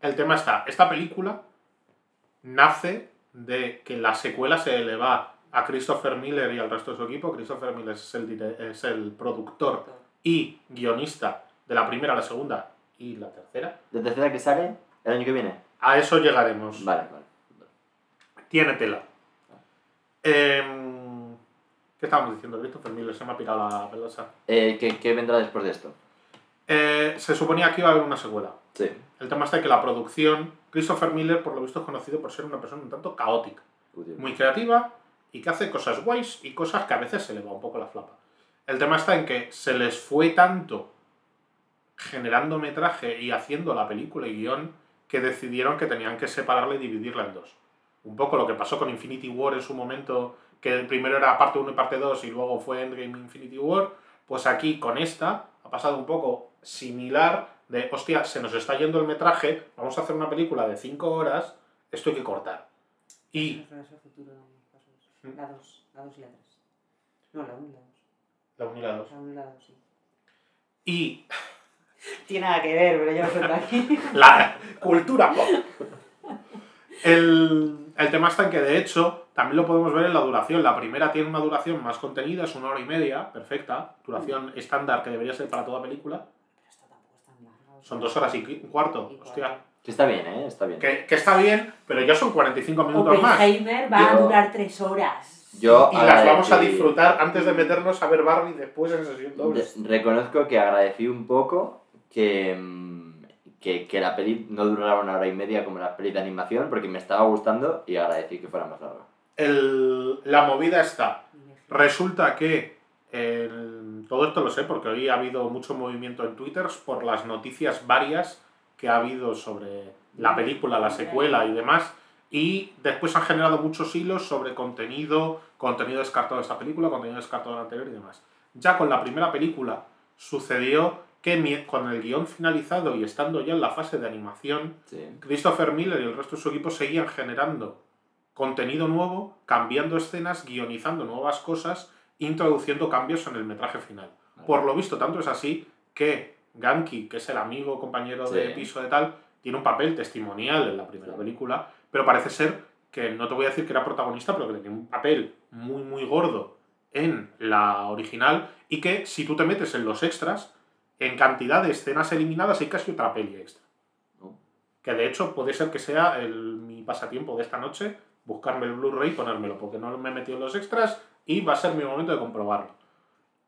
El tema está, esta película nace de que la secuela se le va a Christopher Miller y al resto de su equipo. Christopher Miller es el, es el productor y guionista de la primera, la segunda y la tercera. ¿La tercera que sale el año que viene? A eso llegaremos. Vale, vale. Tiene tela. Em, ¿Qué estábamos diciendo? Christopher Miller se me ha pirado la pelosa. Eh, ¿qué, qué vendrá después de esto? Eh, se suponía que iba a haber una secuela. Sí. El tema está en que la producción, Christopher Miller, por lo visto, es conocido por ser una persona un tanto caótica, Uy, muy creativa y que hace cosas guays y cosas que a veces se le va un poco la flapa. El tema está en que se les fue tanto generando metraje y haciendo la película y guion que decidieron que tenían que separarla y dividirla en dos. Un poco lo que pasó con Infinity War en su momento, que el primero era parte 1 y parte 2 y luego fue Endgame Infinity War, pues aquí con esta ha pasado un poco similar de, hostia, se nos está yendo el metraje, vamos a hacer una película de 5 horas, esto hay que cortar. Y. ¿Mm? La 2, la 2 y la 3. No, la 1 y la 2. la 1 y la 2. La 1 y la 2, sí. Y Tiene nada que ver, pero yo lo suelto aquí. la cultura pop. El, el tema está en que, de hecho, también lo podemos ver en la duración. La primera tiene una duración más contenida, es una hora y media, perfecta. Duración estándar que debería ser para toda película. Pero esto tampoco es tan largo. Son dos horas y un cuarto. Hostia. Que está bien, ¿eh? Está bien. Que, que está bien, pero ya son 45 minutos más. Oppenheimer va a Yo- durar 3 horas. Yo Y las vamos a disfrutar antes de meternos a ver Barbie después en sesión doble. Re- reconozco que agradecí un poco que, mm, que, que la peli no durara una hora y media como la peli de animación porque me estaba gustando y agradecí que fuera más larga. El- la movida está. Resulta que todo esto lo sé porque hoy ha habido mucho movimiento en Twitter por las noticias varias que ha habido sobre la película, la secuela y demás. Y después han generado muchos hilos sobre contenido, contenido descartado de esta película, contenido descartado de la anterior y demás. Ya con la primera película sucedió que con el guion finalizado y estando ya en la fase de animación, Sí. Christopher Miller y el resto de su equipo seguían generando contenido nuevo, cambiando escenas, guionizando nuevas cosas, introduciendo cambios en el metraje final. Por lo visto, tanto es así que Ganki, que es el amigo, compañero de piso de tal, tiene un papel testimonial en la primera Sí. película, pero parece ser que no te voy a decir que era protagonista, pero que tenía un papel muy, muy gordo en la original y que si tú te metes en los extras, en cantidad de escenas eliminadas hay casi otra peli extra. Que de hecho puede ser que sea el, mi pasatiempo de esta noche, buscarme el Blu-ray y ponérmelo, porque no me he metido en los extras y va a ser mi momento de comprobarlo.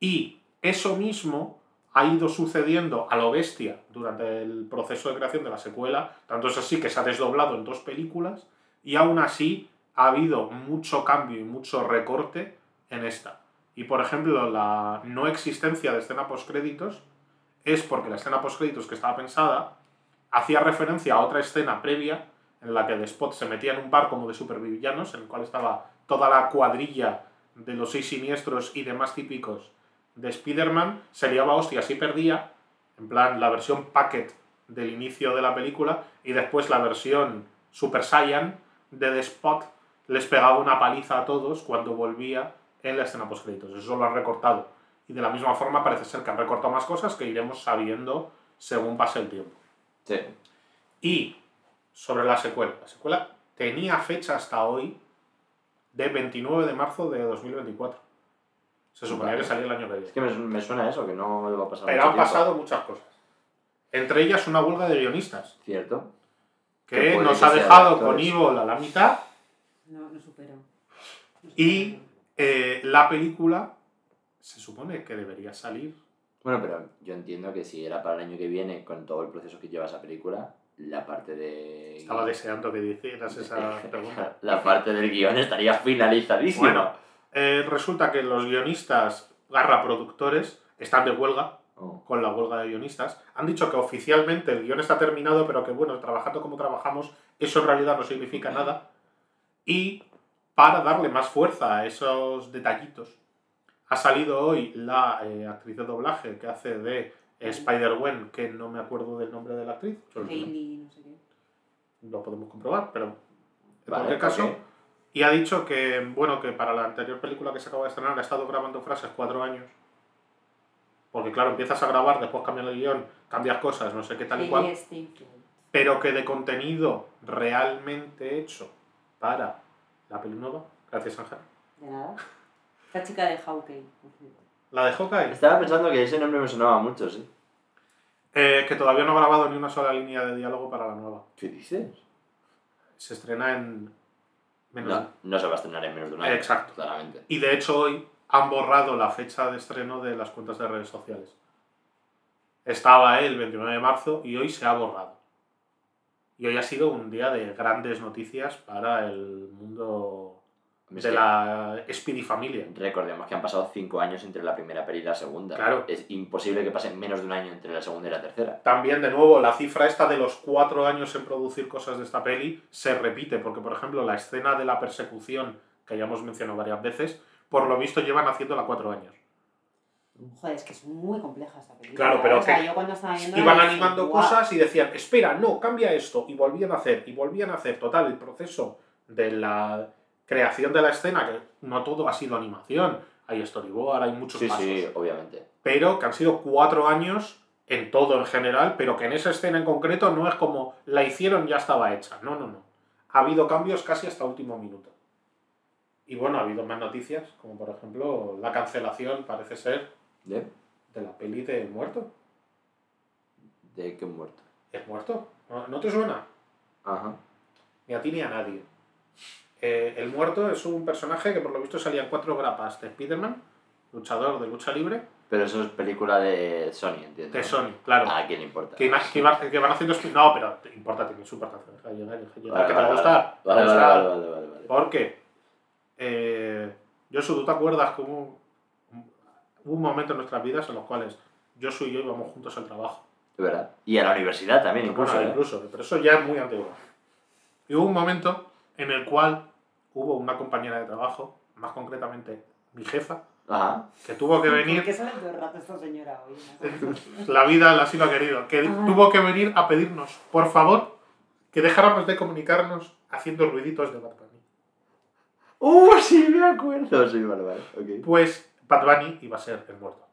Y eso mismo ha ido sucediendo a lo bestia durante el proceso de creación de la secuela, tanto es así que se ha desdoblado en dos películas y aún así ha habido mucho cambio y mucho recorte en esta. Y por ejemplo, la no existencia de escena postcréditos es porque la escena postcréditos que estaba pensada hacía referencia a otra escena previa en la que The Spot se metía en un bar como de supervillanos, en el cual estaba toda la cuadrilla de los seis siniestros y demás típicos de Spider-Man, se liaba hostias y perdía, en plan la versión packet del inicio de la película, y después la versión Super Saiyan de The Spot les pegaba una paliza a todos cuando volvía en la escena postcréditos. Eso lo han recortado. Y de la misma forma parece ser que han recortado más cosas que iremos sabiendo según pase el tiempo. Sí. Y sobre la secuela. La secuela tenía fecha hasta hoy de 29 de marzo de 2024. Se suponía Vale. que salía el año que Es viene. que me, me suena eso, que no le va a pasar Pero mucho han tiempo. pasado muchas cosas. Entre ellas una huelga de guionistas, ¿Cierto? Que nos ha dejado con. Evil a la mitad No, no supero. No Y-. Eh, la película se supone que debería salir. Bueno, pero yo entiendo que si era para el año que viene, con todo el proceso que lleva esa película, la parte de... Estaba deseando que hicieras esa pregunta. La parte del guion estaría finalizadísima. Bueno, eh, resulta que los guionistas, garra productores, están de huelga, Oh, con la huelga de guionistas. Han dicho que oficialmente el guion está terminado, pero que bueno, trabajando como trabajamos, eso en realidad no significa nada. Y para darle más fuerza a esos detallitos, ha salido hoy la eh, actriz de doblaje que hace de eh, Spider-Gwen, que no me acuerdo del nombre de la actriz, Hailey, no sé qué. lo podemos comprobar, pero en Vale, cualquier caso, ok. y ha dicho que, bueno, que para la anterior película que se acaba de estrenar ha estado grabando frases cuatro años. Porque claro, empiezas a grabar, después cambias el guion, cambias cosas, no sé qué tal y cual, Steinfeld. pero que de contenido realmente hecho para la peli nueva, gracias Ángel. De nada. Esta chica de Hawkeye. La de Hawkeye, Estaba pensando que ese nombre me sonaba mucho, sí. eh, que todavía no ha grabado ni una sola línea de diálogo para la nueva. ¿Qué dices? Se estrena en menos No, no se va a estrenar en menos de un año. Exacto. Claramente. Y de hecho hoy han borrado la fecha de estreno de las cuentas de redes sociales. Estaba el 29 de marzo y hoy se ha borrado. Y hoy ha sido un día de grandes noticias para el mundo de la Speedy Familia. Recordemos que han pasado cinco años entre la primera peli y la segunda. Claro. Es imposible que pase menos de un año entre la segunda y la tercera. También, de nuevo, la cifra esta de los cuatro años en producir cosas de esta peli se repite, porque, por ejemplo, la escena de la persecución, que ya hemos mencionado varias veces, por lo visto llevan haciéndola cuatro años. Joder, es que es muy compleja esta película. Claro, pero o sea, que yo cuando estaba viendo Iban animando cosas y decían, espera, no, cambia esto. Y volvían a hacer, y volvían a hacer. Total, el proceso de la creación de la escena, que no todo ha sido animación. Hay storyboard, hay muchos Sí, pasos. sí, obviamente. Pero que han sido cuatro años en todo en general, pero que en esa escena en concreto no es como la hicieron ya estaba hecha. No, no, no. Ha habido cambios casi hasta último minuto. Y bueno, ha habido más noticias, como por ejemplo la cancelación, parece ser, ¿De? de la peli de Muerto. ¿De qué muerto? ¿Es muerto? ¿No, ¿no te suena? Ajá. Ni a ti ni a nadie. Eh, el muerto es un personaje que por lo visto salía en cuatro grapas de Spider-Man, luchador de lucha libre, Pero eso es película de Sony, entiendo. de. Sony, claro. ¿A quién le importa? Que, que, va- que van haciendo No, pero importa, tiene su importancia. Llegar, Vale, que te vale, va a gustar. Vale, vale, vale, vale, vale, vale. Porque, eh, Josu, ¿tú te acuerdas que hubo, hubo un momento en nuestras vidas en los cuales Josu y yo íbamos juntos al trabajo? Es verdad. Y a la universidad también, incluso. Bueno, ¿eh? incluso, pero eso ya es muy antiguo. Y hubo un momento en el cual hubo una compañera de trabajo, más concretamente mi jefa, Ajá. que tuvo que ¿Por venir, qué sale todo el rato esta señora hoy? La vida así lo ha querido, que Ay. tuvo que venir a pedirnos, por favor, que dejáramos de comunicarnos haciendo ruiditos de Bad Bunny. ¡Uh, sí, me acuerdo! Sí, vale, vale. Pues Bad Bunny iba a ser el muerto.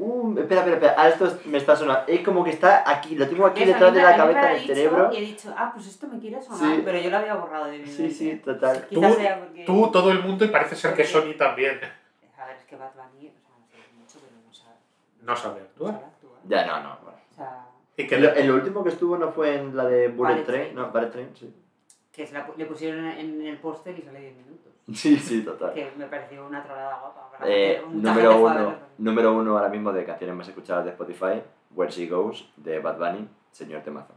Uh, espera, espera, espera. Ah, esto me está sonando. Es como que está aquí, lo tengo aquí detrás de la cabeza del cerebro. Y he dicho, ah, pues esto me quiere sonar, Sí. pero yo lo había borrado de mi Sí, mente. sí, total. Quizás Tú- sea porque... Tú, todo el mundo, y parece ser que Sony también A ver, es que Bad Bunny, o sea, no sé mucho, pero no sabe, no sabe no actuar. sabe actuar. Ya, no, no. Bueno. O sea, Y que El, el último que estuvo no fue en la de Bullet Train. Train. No, Bullet Train, sí. que la le pusieron en el póster y sale 10 minutos. Sí, sí, total. Que me pareció una trolada guapa. Eh, número uno, número uno ahora mismo de canciones más escuchadas de Spotify, Where She Goes, de Bad Bunny, señor temazo.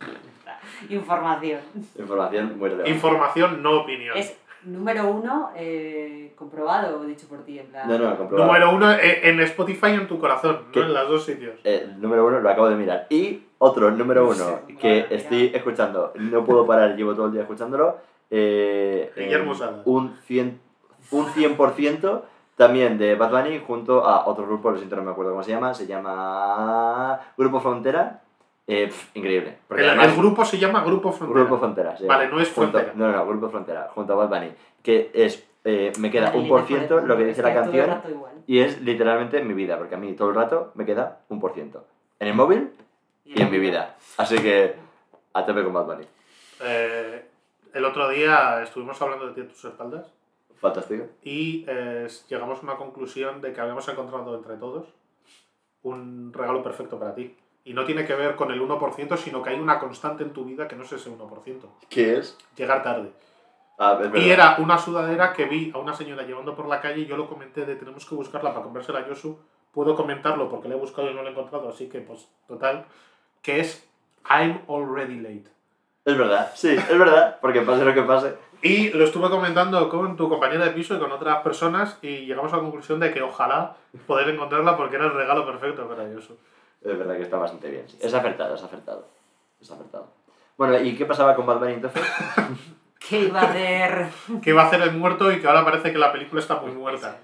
Información. Información muy relevante. Información, no opinión. Es número uno, eh, comprobado o dicho por ti, en plan. No, no, comprobado. Número uno eh, en Spotify y en tu corazón, ¿Qué? no en los dos sitios. Eh, número uno, lo acabo de mirar. Y otro, número No uno, sé, que estoy escuchando, no puedo parar, llevo todo el día escuchándolo. Eh, Guillermo Salas. un 100%, un 100% también de Bad Bunny junto a otro grupo, lo siento, no me acuerdo cómo se llama, se llama Grupo Frontera. Eh, pf, increíble. El, además- el grupo se llama Grupo Frontera. Grupo Frontera. se Vale, no es Junto- Frontera. No, no, Grupo Frontera, junto a Bad Bunny. Que es, eh, me queda un y por ciento lo que dice es la canción y es literalmente mi vida, porque a mí todo el rato me queda un por ciento. En el móvil y en mi vida. Así que a tope con Bad Bunny. Eh, el otro día estuvimos hablando de ti a tus espaldas Fantástico. y eh, llegamos a una conclusión de que habíamos encontrado entre todos un regalo perfecto para ti. Y no tiene que ver con el 1%, sino que hay una constante en tu vida que no es ese 1%. ¿Qué es? Llegar tarde. Ah. Y era una sudadera que vi a una señora llevando por la calle y yo lo comenté de tenemos que buscarla para comprársela a Yosu. Puedo comentarlo porque la he buscado y no la he encontrado, así que pues total. Que es I'm already late. Es verdad, sí, es verdad, porque pase lo que pase. Y lo estuve comentando con tu compañera de piso y con otras personas y llegamos a la conclusión de que ojalá poder encontrarla porque era el regalo perfecto para Yosu. Es verdad que está bastante bien. sí. Es acertado, es acertado. Es acertado. Bueno, ¿y qué pasaba con Bad Bunny entonces? ¿Qué iba a hacer? Que va a hacer el muerto y que ahora parece que la película está muy muerta.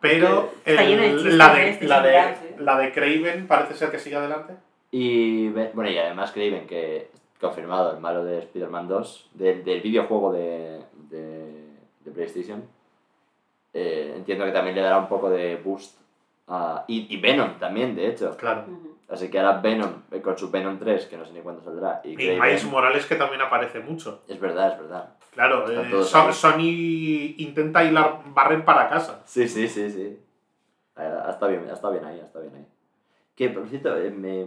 Pero Está lleno de el- la, de este la, de, la de Craven parece ser que sigue adelante. Y bueno, y además Craven, que confirmado el malo de Spider-Man 2, del, del videojuego de, de, de PlayStation, eh, entiendo que también le dará un poco de boost. a- y, y Venom también, de hecho. Claro. Así que ahora Venom, eh, con su Venom 3, que no sé ni cuándo saldrá, y, Y Miles Morales que también aparece mucho. Es verdad, es verdad. Claro, eh. Sony intenta hilar barrer para casa. Sí, sí, sí, sí. Ah, Está bien, está bien ahí, está bien ahí. Que, por cierto, eh, me-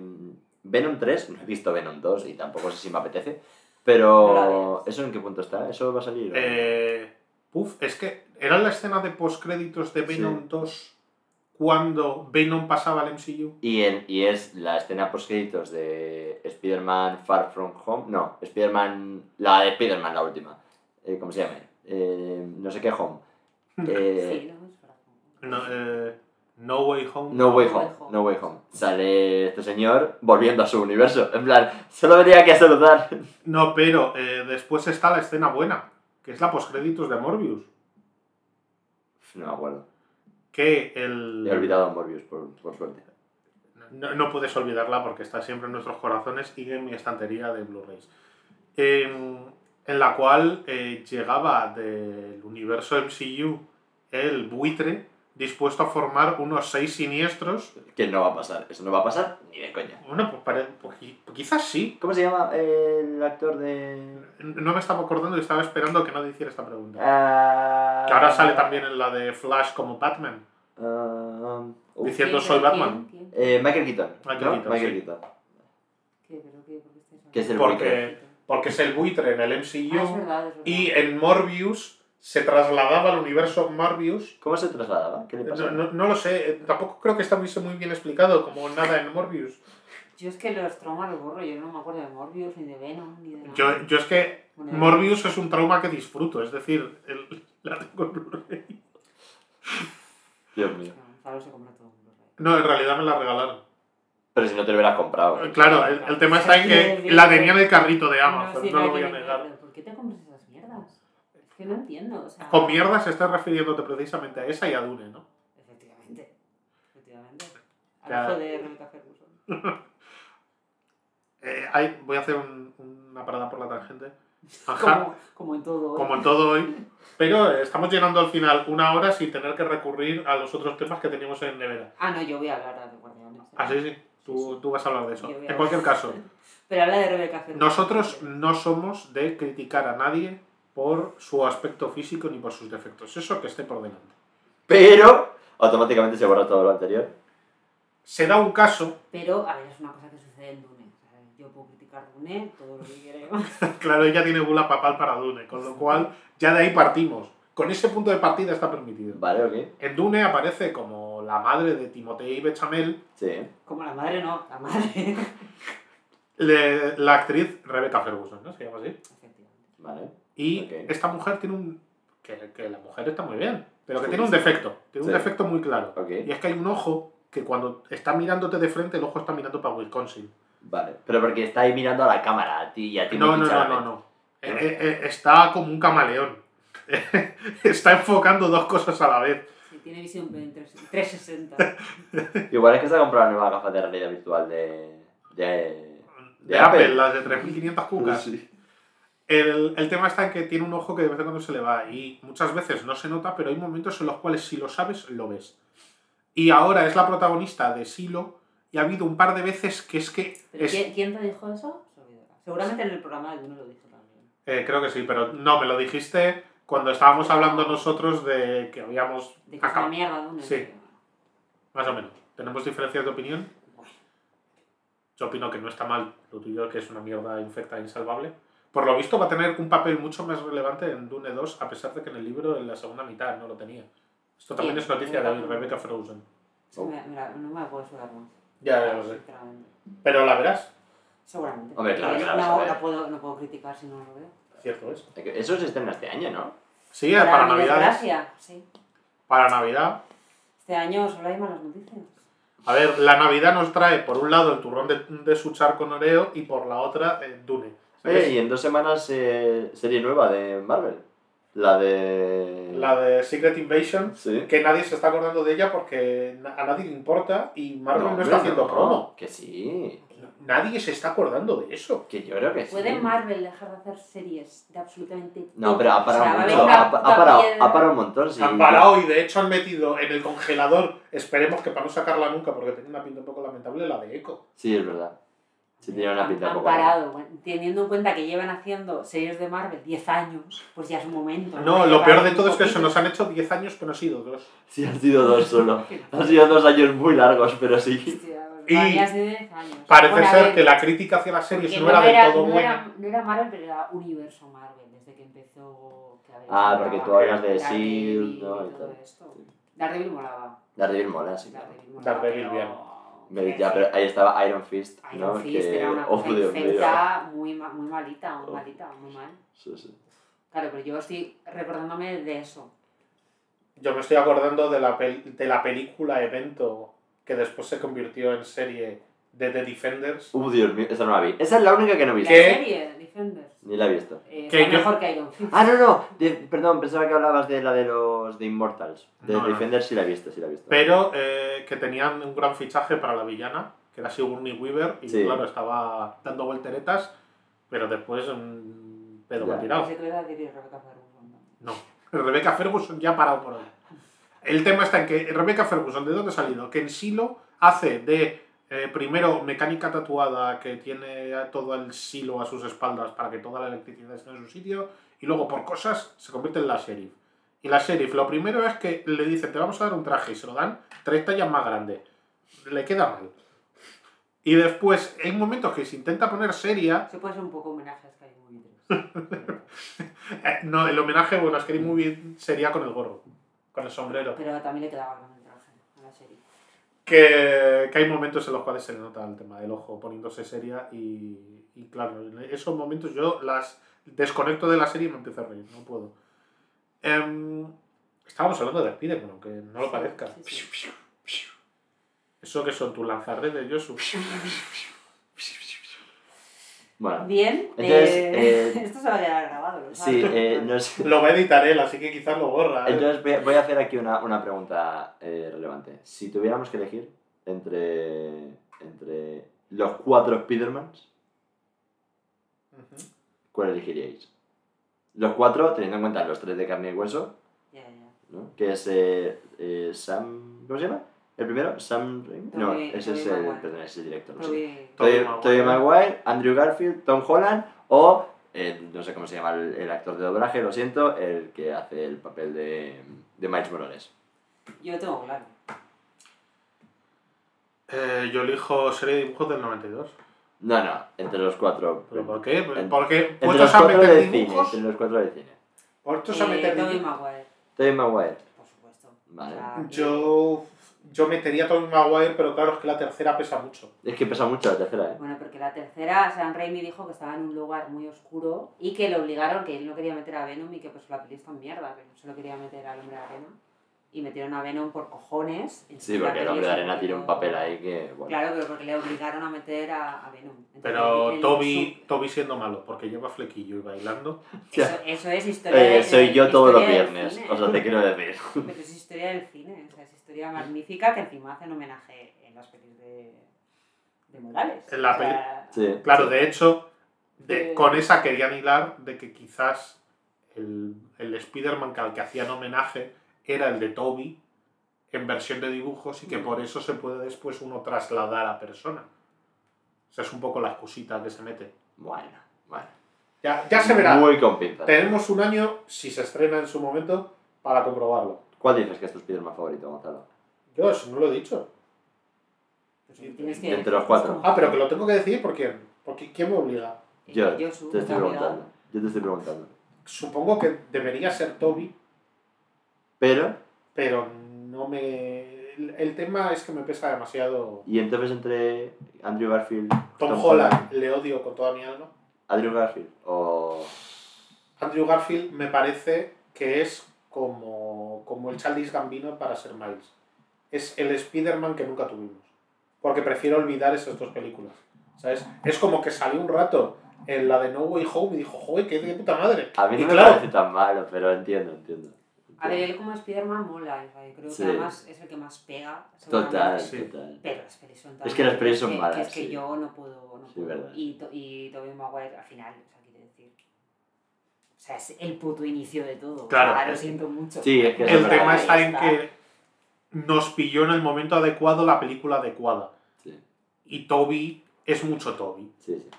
Venom 3, no he visto Venom 2 y tampoco sé si me apetece, No pero. ¿eso en qué punto está? ¿Eso va a salir? no? Eh, puf, es que era la escena de postcréditos de Venom Sí. 2 cuando Venom pasaba al MCU. Y, en- y es la escena post-créditos de Spider-Man Far From Home. No, Spider-Man. La de Spider-Man, la última. Eh, ¿Cómo se llama? Eh, no sé qué Home. Eh, Sí, no, es para- No, eh, no Way Home. No Way No Way Home. Home. No Way Home. Sale este señor volviendo a su universo. En plan, solo venía que saludar. No, pero eh, después está la escena buena, que es la postcréditos de Morbius. No me acuerdo. Que el... He olvidado a Morbius, por, por suerte. No, no puedes olvidarla porque está siempre en nuestros corazones y en mi estantería de Blu-rays. En, en la cual eh, llegaba del universo MCU el buitre dispuesto a formar unos seis siniestros. Que no va a pasar. Eso no va a pasar ni de coña. Bueno, pues, pare- pues pues quizás sí. ¿Cómo se llama el actor de.? No me estaba acordando y estaba esperando que nadie hiciera esta pregunta. Ah, Que ahora sale también en la de Flash como Batman. ah, uf. Diciendo ¿Quién, soy Batman. quién? ¿Quién? Eh, Michael Keaton. Michael ¿no? Keaton, Michael sí. Keaton. ¿Qué? ¿Pero qué? ¿Por qué estáis Que es el? Porque, porque es el buitre en el Ah, es MCU verdad, es verdad. y en Morbius se trasladaba al universo Morbius. ¿Cómo se trasladaba? ¿Qué le? No, no- no lo sé, eh, tampoco creo que estuviese muy bien explicado como nada en Morbius. Yo es que los traumas los borro, yo no me acuerdo de Morbius, ni de Venom, ni de nada. Yo, yo es que Bueno, Morbius es un trauma que disfruto, es decir, el, la tengo en Blu-ray. Dios mío. No, Faro se compra todo. en Blu-ray. No, en realidad me la regalaron. Pero si no te lo hubieras comprado. Claro, el, el tema está en que la tenía en el carrito de Amazon, sí, no lo voy a negar. ¿Por qué te compras que no entiendo, o sea... Con mierda se está refiriéndote precisamente a esa y a Dune, ¿no? Efectivamente. Efectivamente. Al hijo de Rebecca Ferguson. Eh, hay- voy a hacer un- una parada por la tangente. Ajá. Como, como en todo. ¿eh? como en todo hoy. Pero eh, estamos llegando al final una hora sin tener que recurrir a los otros temas que teníamos en nevera. Ah, no, yo voy a hablar de Guardianes. ¿eh? Ah, sí, sí. Tú, tú vas a hablar de eso. En cualquier caso, Pero habla de Rebecca Ferguson. nosotros no somos de criticar a nadie por su aspecto físico ni por sus defectos. Eso que esté por delante. Pero automáticamente se borra todo lo anterior. Se da un caso, Pero, a ver, es una cosa que sucede en Dune. Yo puedo criticar Dune, todo lo que queremos. claro, ella tiene bula papal para Dune, con lo cual ya de ahí partimos. Con ese punto de partida está permitido. Vale, ok. En Dune aparece como la madre de Timothée Bechamel, Sí. Como la madre, no, la madre. le- la actriz Rebecca Ferguson, ¿no? Se llama así. Efectivamente. Vale. Y Ok. esta mujer tiene un. Que, que la mujer está muy bien, pero que Sí, tiene un defecto. Tiene un defecto muy claro. Ok. Y es que hay un ojo que cuando está mirándote de frente, el ojo está mirando para Wisconsin. Vale. Pero porque está ahí mirando a la cámara, a ti y a ti No, no, no, no, no. Eh, eh, eh, está como un camaleón. está enfocando dos cosas a la vez. Sí, tiene visión en 360. Igual es que se ha comprado la nueva gafa de realidad virtual de. de. De, Apple, las de 3500 cucas. Sí. El, el tema está en que tiene un ojo que de vez en cuando se le va y muchas veces no se nota, pero hay momentos en los cuales si lo sabes, lo ves. Y ahora es la protagonista de Silo y ha habido un par de veces que es que... ¿Pero es- ¿quién, quién te dijo eso? Seguramente en el programa Dune lo dijo también. eh, creo que sí, pero no, me lo dijiste cuando estábamos hablando nosotros de que habíamos... De que es acab- una mierda Dune. Sí. Más o menos. Tenemos diferencias de opinión. Yo opino que no está mal. Lo tuyo que es una mierda infecta e insalvable. Por lo visto va a tener un papel mucho más relevante en Dune 2, a pesar de que en el libro en la segunda mitad no lo tenía. Esto también Sí, es noticia de Rebecca Rebecca Frozen. Sí, me- me la- no me la puedo más. Ya, ya lo sé. Pero la verás. Seguramente. Hombre, claro la a no, no, puedo, no puedo criticar si no lo veo. Cierto es. Eso se estrena este año, ¿no? Sí, para, mi Navidad. desgracia, sí. Para Navidad. Este año solo hay malas noticias. A ver, la Navidad nos trae por un lado el turrón de, de Suchar con Oreo y por la otra eh, Dune. Oye, y en dos semanas eh, serie nueva de Marvel. La de... La de Secret Invasion, Sí. que nadie se está acordando de ella porque a nadie le importa y Marvel no, está haciendo no, promo. Que sí. Nadie se está acordando de eso. Que yo creo que sí. ¿Puede Marvel dejar de hacer series de absolutamente No, pero ha O parado sea, un va a haber montón. una Ha, parado, ha parado un montón. sí. Han parado y de hecho han metido en el congelador, esperemos que para no sacarla nunca porque tiene una pinta un poco lamentable, la de Echo. Sí, es verdad. Sí, tiene una Han- pinta Han poco parado, bueno, teniendo en cuenta que llevan haciendo series de Marvel 10 años, pues ya es un momento. No, De lo peor de todo es que se nos han hecho 10 años, pero no han sido dos. Sí, han sido dos solo. Han sido dos años muy largos, pero sí. Hostia, Y 10 años. Parece Bueno, ser ver, que la crítica hacia las series no era del todo no buena. era- no era Marvel, pero era universo Marvel, desde que empezó... que había Ah, porque tú hablas de S.H.I.E.L.D., y ¿no? Y todo todo. esto. Daredevil molaba. Daredevil mola, sí. Daredevil molaba, Daredevil pero- bien. Me- Ya, pero ahí estaba Iron Fist, Iron ¿no? Fist que... era una oh, cosa Dios mío. infecta muy, ma- muy malita, muy Oh. malita, muy mal. Sí, sí. Claro, pero yo estoy recordándome de eso. Yo me estoy acordando de la, pel- de la película evento que después se convirtió en serie de The Defenders. Uh, Dios mío, esa no la vi. Esa es la única que no he La visto. ¿Qué? serie, Defenders. Ni la he visto. Eh, mejor que Iron Fist. Ah, no, no. de- perdón, pensaba que hablabas de la de los de Immortals. De No, no. Defender sí la he visto, sí la he visto. Pero eh, que tenían un gran fichaje para la villana, que era Sigourney Weaver, y Sí. claro, estaba dando volteretas, pero después un pedo mal tirado. No. Rebecca Ferguson ya ha parado por hoy. El tema está en que Rebecca Ferguson, ¿de dónde ha salido? Que en Silo hace de eh, primero mecánica tatuada que tiene todo el silo a sus espaldas para que toda la electricidad esté en su sitio y luego por cosas se convierte en la sheriff. Y la sheriff lo primero es que le dicen te vamos a dar un traje y se lo dan tres tallas más grande. Le queda mal. Y después hay momentos que se intenta poner seria. Se puede ser un poco homenaje a Sky Movie 3. Eh, no, el homenaje, bueno, a Scary Movie sería con el gorro, con el sombrero. Pero también le quedaba con el traje a la serie. que, que hay momentos en los cuales se le nota el tema del ojo poniéndose seria y, y claro, en esos momentos yo las desconecto de la serie y me empiezo a reír, no puedo. Em, estábamos hablando de Spiderman, aunque no lo parezca. Sí, sí. Eso que son tus lanzarredes, Josu. Bueno, Bien, Entonces, eh, eh, esto se va a quedar grabado. ¿lo sí, sabes? eh, no sé. Lo va a editar él, así que quizás lo borra. ¿eh? Entonces voy a, voy a hacer aquí una, una pregunta eh, relevante. Si tuviéramos que elegir entre, entre los cuatro Spidermans. ¿cuál elegiríais? Los cuatro, teniendo en cuenta los tres de carne y hueso, Ya, ya. ¿no? Que es eh, eh, Sam... ¿Cómo se llama? ¿El primero? Sam Raimi. No, ese es el, Maguire. perdón, ese es el director. no sé. Tobey Maguire. Maguire, Andrew Garfield, Tom Holland o, eh, no sé cómo se llama el, el actor de doblaje, lo siento, el que hace el papel de, de Miles Morales. Yo tengo claro. Eh, yo elijo serie de dibujos del 92. No, no, entre los cuatro. ¿Pero por qué? En- Porque Entre los cuatro de cine, entre los cuatro de cine. Puestos a Eh, meter Tobey. Maguire, Tobey Maguire. por supuesto. Vale. O Yo, yo metería a Tobey Maguire, pero claro, es que la tercera pesa mucho. Es que pesa mucho la tercera, ¿eh? Bueno, porque la tercera, Sam Raimi dijo que estaba en un lugar muy oscuro y que le obligaron, que él no quería meter a Venom y que pues la peli está en mierda, que no se lo quería meter al hombre de arena. Y metieron a Venom por cojones. Sí, porque el hombre de arena tiene un papel ahí que, bueno. Claro, pero porque le obligaron a meter a, a Venom. Entonces, Pero Toby, Toby siendo malo, porque lleva flequillo y bailando. Eso, eso es historia Eh, de- soy yo todos los del viernes, o sea, te quiero decir. Pero es historia del cine, o sea, es historia magnífica que encima hacen homenaje en las pelis de, de Morales. En la O sea, Sí. Claro, sí. de hecho, de- Eh. con esa querían hilar de que quizás el, el Spider-Man que al que hacían homenaje era el de Toby en versión de dibujos y que Mm. por eso se puede después uno trasladar a persona. O sea, es un poco la excusita que se mete. Bueno, bueno. Ya, ya se verá. Muy con pinzas. Tenemos un año, si se estrena en su momento, para comprobarlo. ¿Cuál dices que es tu Spiderman favorito, Gonzalo? Yo eso no lo he dicho. Pues Entre los cuatro. Ah, pero que lo tengo que decir por quién. Porque ¿quién me obliga? Yo te estoy preguntando. Yo te estoy preguntando. Supongo que debería ser Toby, Pero, pero no me. El, el tema es que me pesa demasiado. y entonces entre Andrew Garfield, Tom, Holland le odio con toda mi alma. Andrew Garfield o. Andrew Garfield me parece que es como, como el Childish Gambino para ser Miles. Es el Spider-Man que nunca tuvimos. Porque prefiero olvidar esas dos películas. ¿Sabes? Es como que salió un rato en la de No Way Home y dijo, joder, qué de puta madre. A mí y no me claro, parece tan malo, pero entiendo, entiendo. A ver, él como Spider-Man mola, o sea, yo creo Sí. que además es el que más pega. Total. Sí. total. Pero las pelis son tan Es que las pelis son que- malas, Que es que sí. yo no puedo. No Sí, puedo. verdad. Y, to, y Tobey Maguire al final, o sea, quiere decir. O sea, es el puto inicio de todo. Claro. O sea, lo siento mucho. Sí, es que el es tema está en que nos pilló en el momento adecuado la película adecuada. Sí, Y Toby es mucho Toby. sí, sí.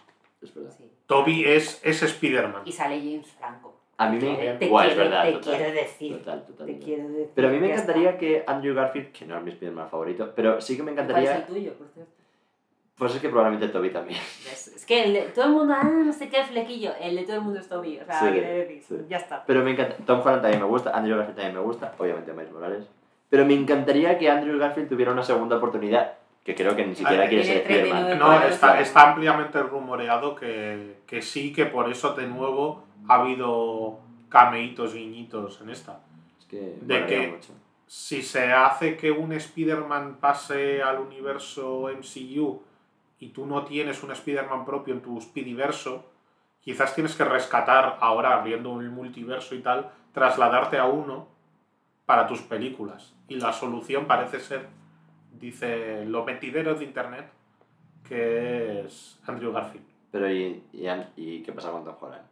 Es verdad. Sí. Toby es, es Spider-Man. Y sale James Franco. A mí me. Te, es quiero, verdad. te total. quiero decir. Total, total. Te total. quiero decir. Pero a mí me encantaría que Andrew Garfield, que no es mi Spider-Man favorito, pero sí que me está. ¿Cuál es el encantaría. tuyo, por cierto? Pues es que probablemente Toby también. Es, es que el de- todo el mundo, ah, no sé qué flequillo. El de todo el mundo es Toby. O sea, Sí, decir, sí. ya está. Pero me encanta. Tom Holland también me gusta, Andrew Garfield también me gusta, obviamente Miles Morales. Pero me encantaría que Andrew Garfield tuviera una segunda oportunidad, que creo que ni siquiera quiere ser Spider-Man. 39 No, está, está ampliamente rumoreado que, que sí, que por eso de nuevo ha habido cameitos, guiñitos en esta. Es que De que- mucho. Si se hace que un Spider-Man pase al universo MCU y tú no tienes un Spider-Man propio en tu Spidiverso, quizás tienes que rescatar, ahora abriendo el multiverso y tal, trasladarte a uno para tus películas. Y la solución parece ser, dice los mentideros de internet, que es Andrew Garfield. Pero ¿y, y, y qué pasa con Tom Holland?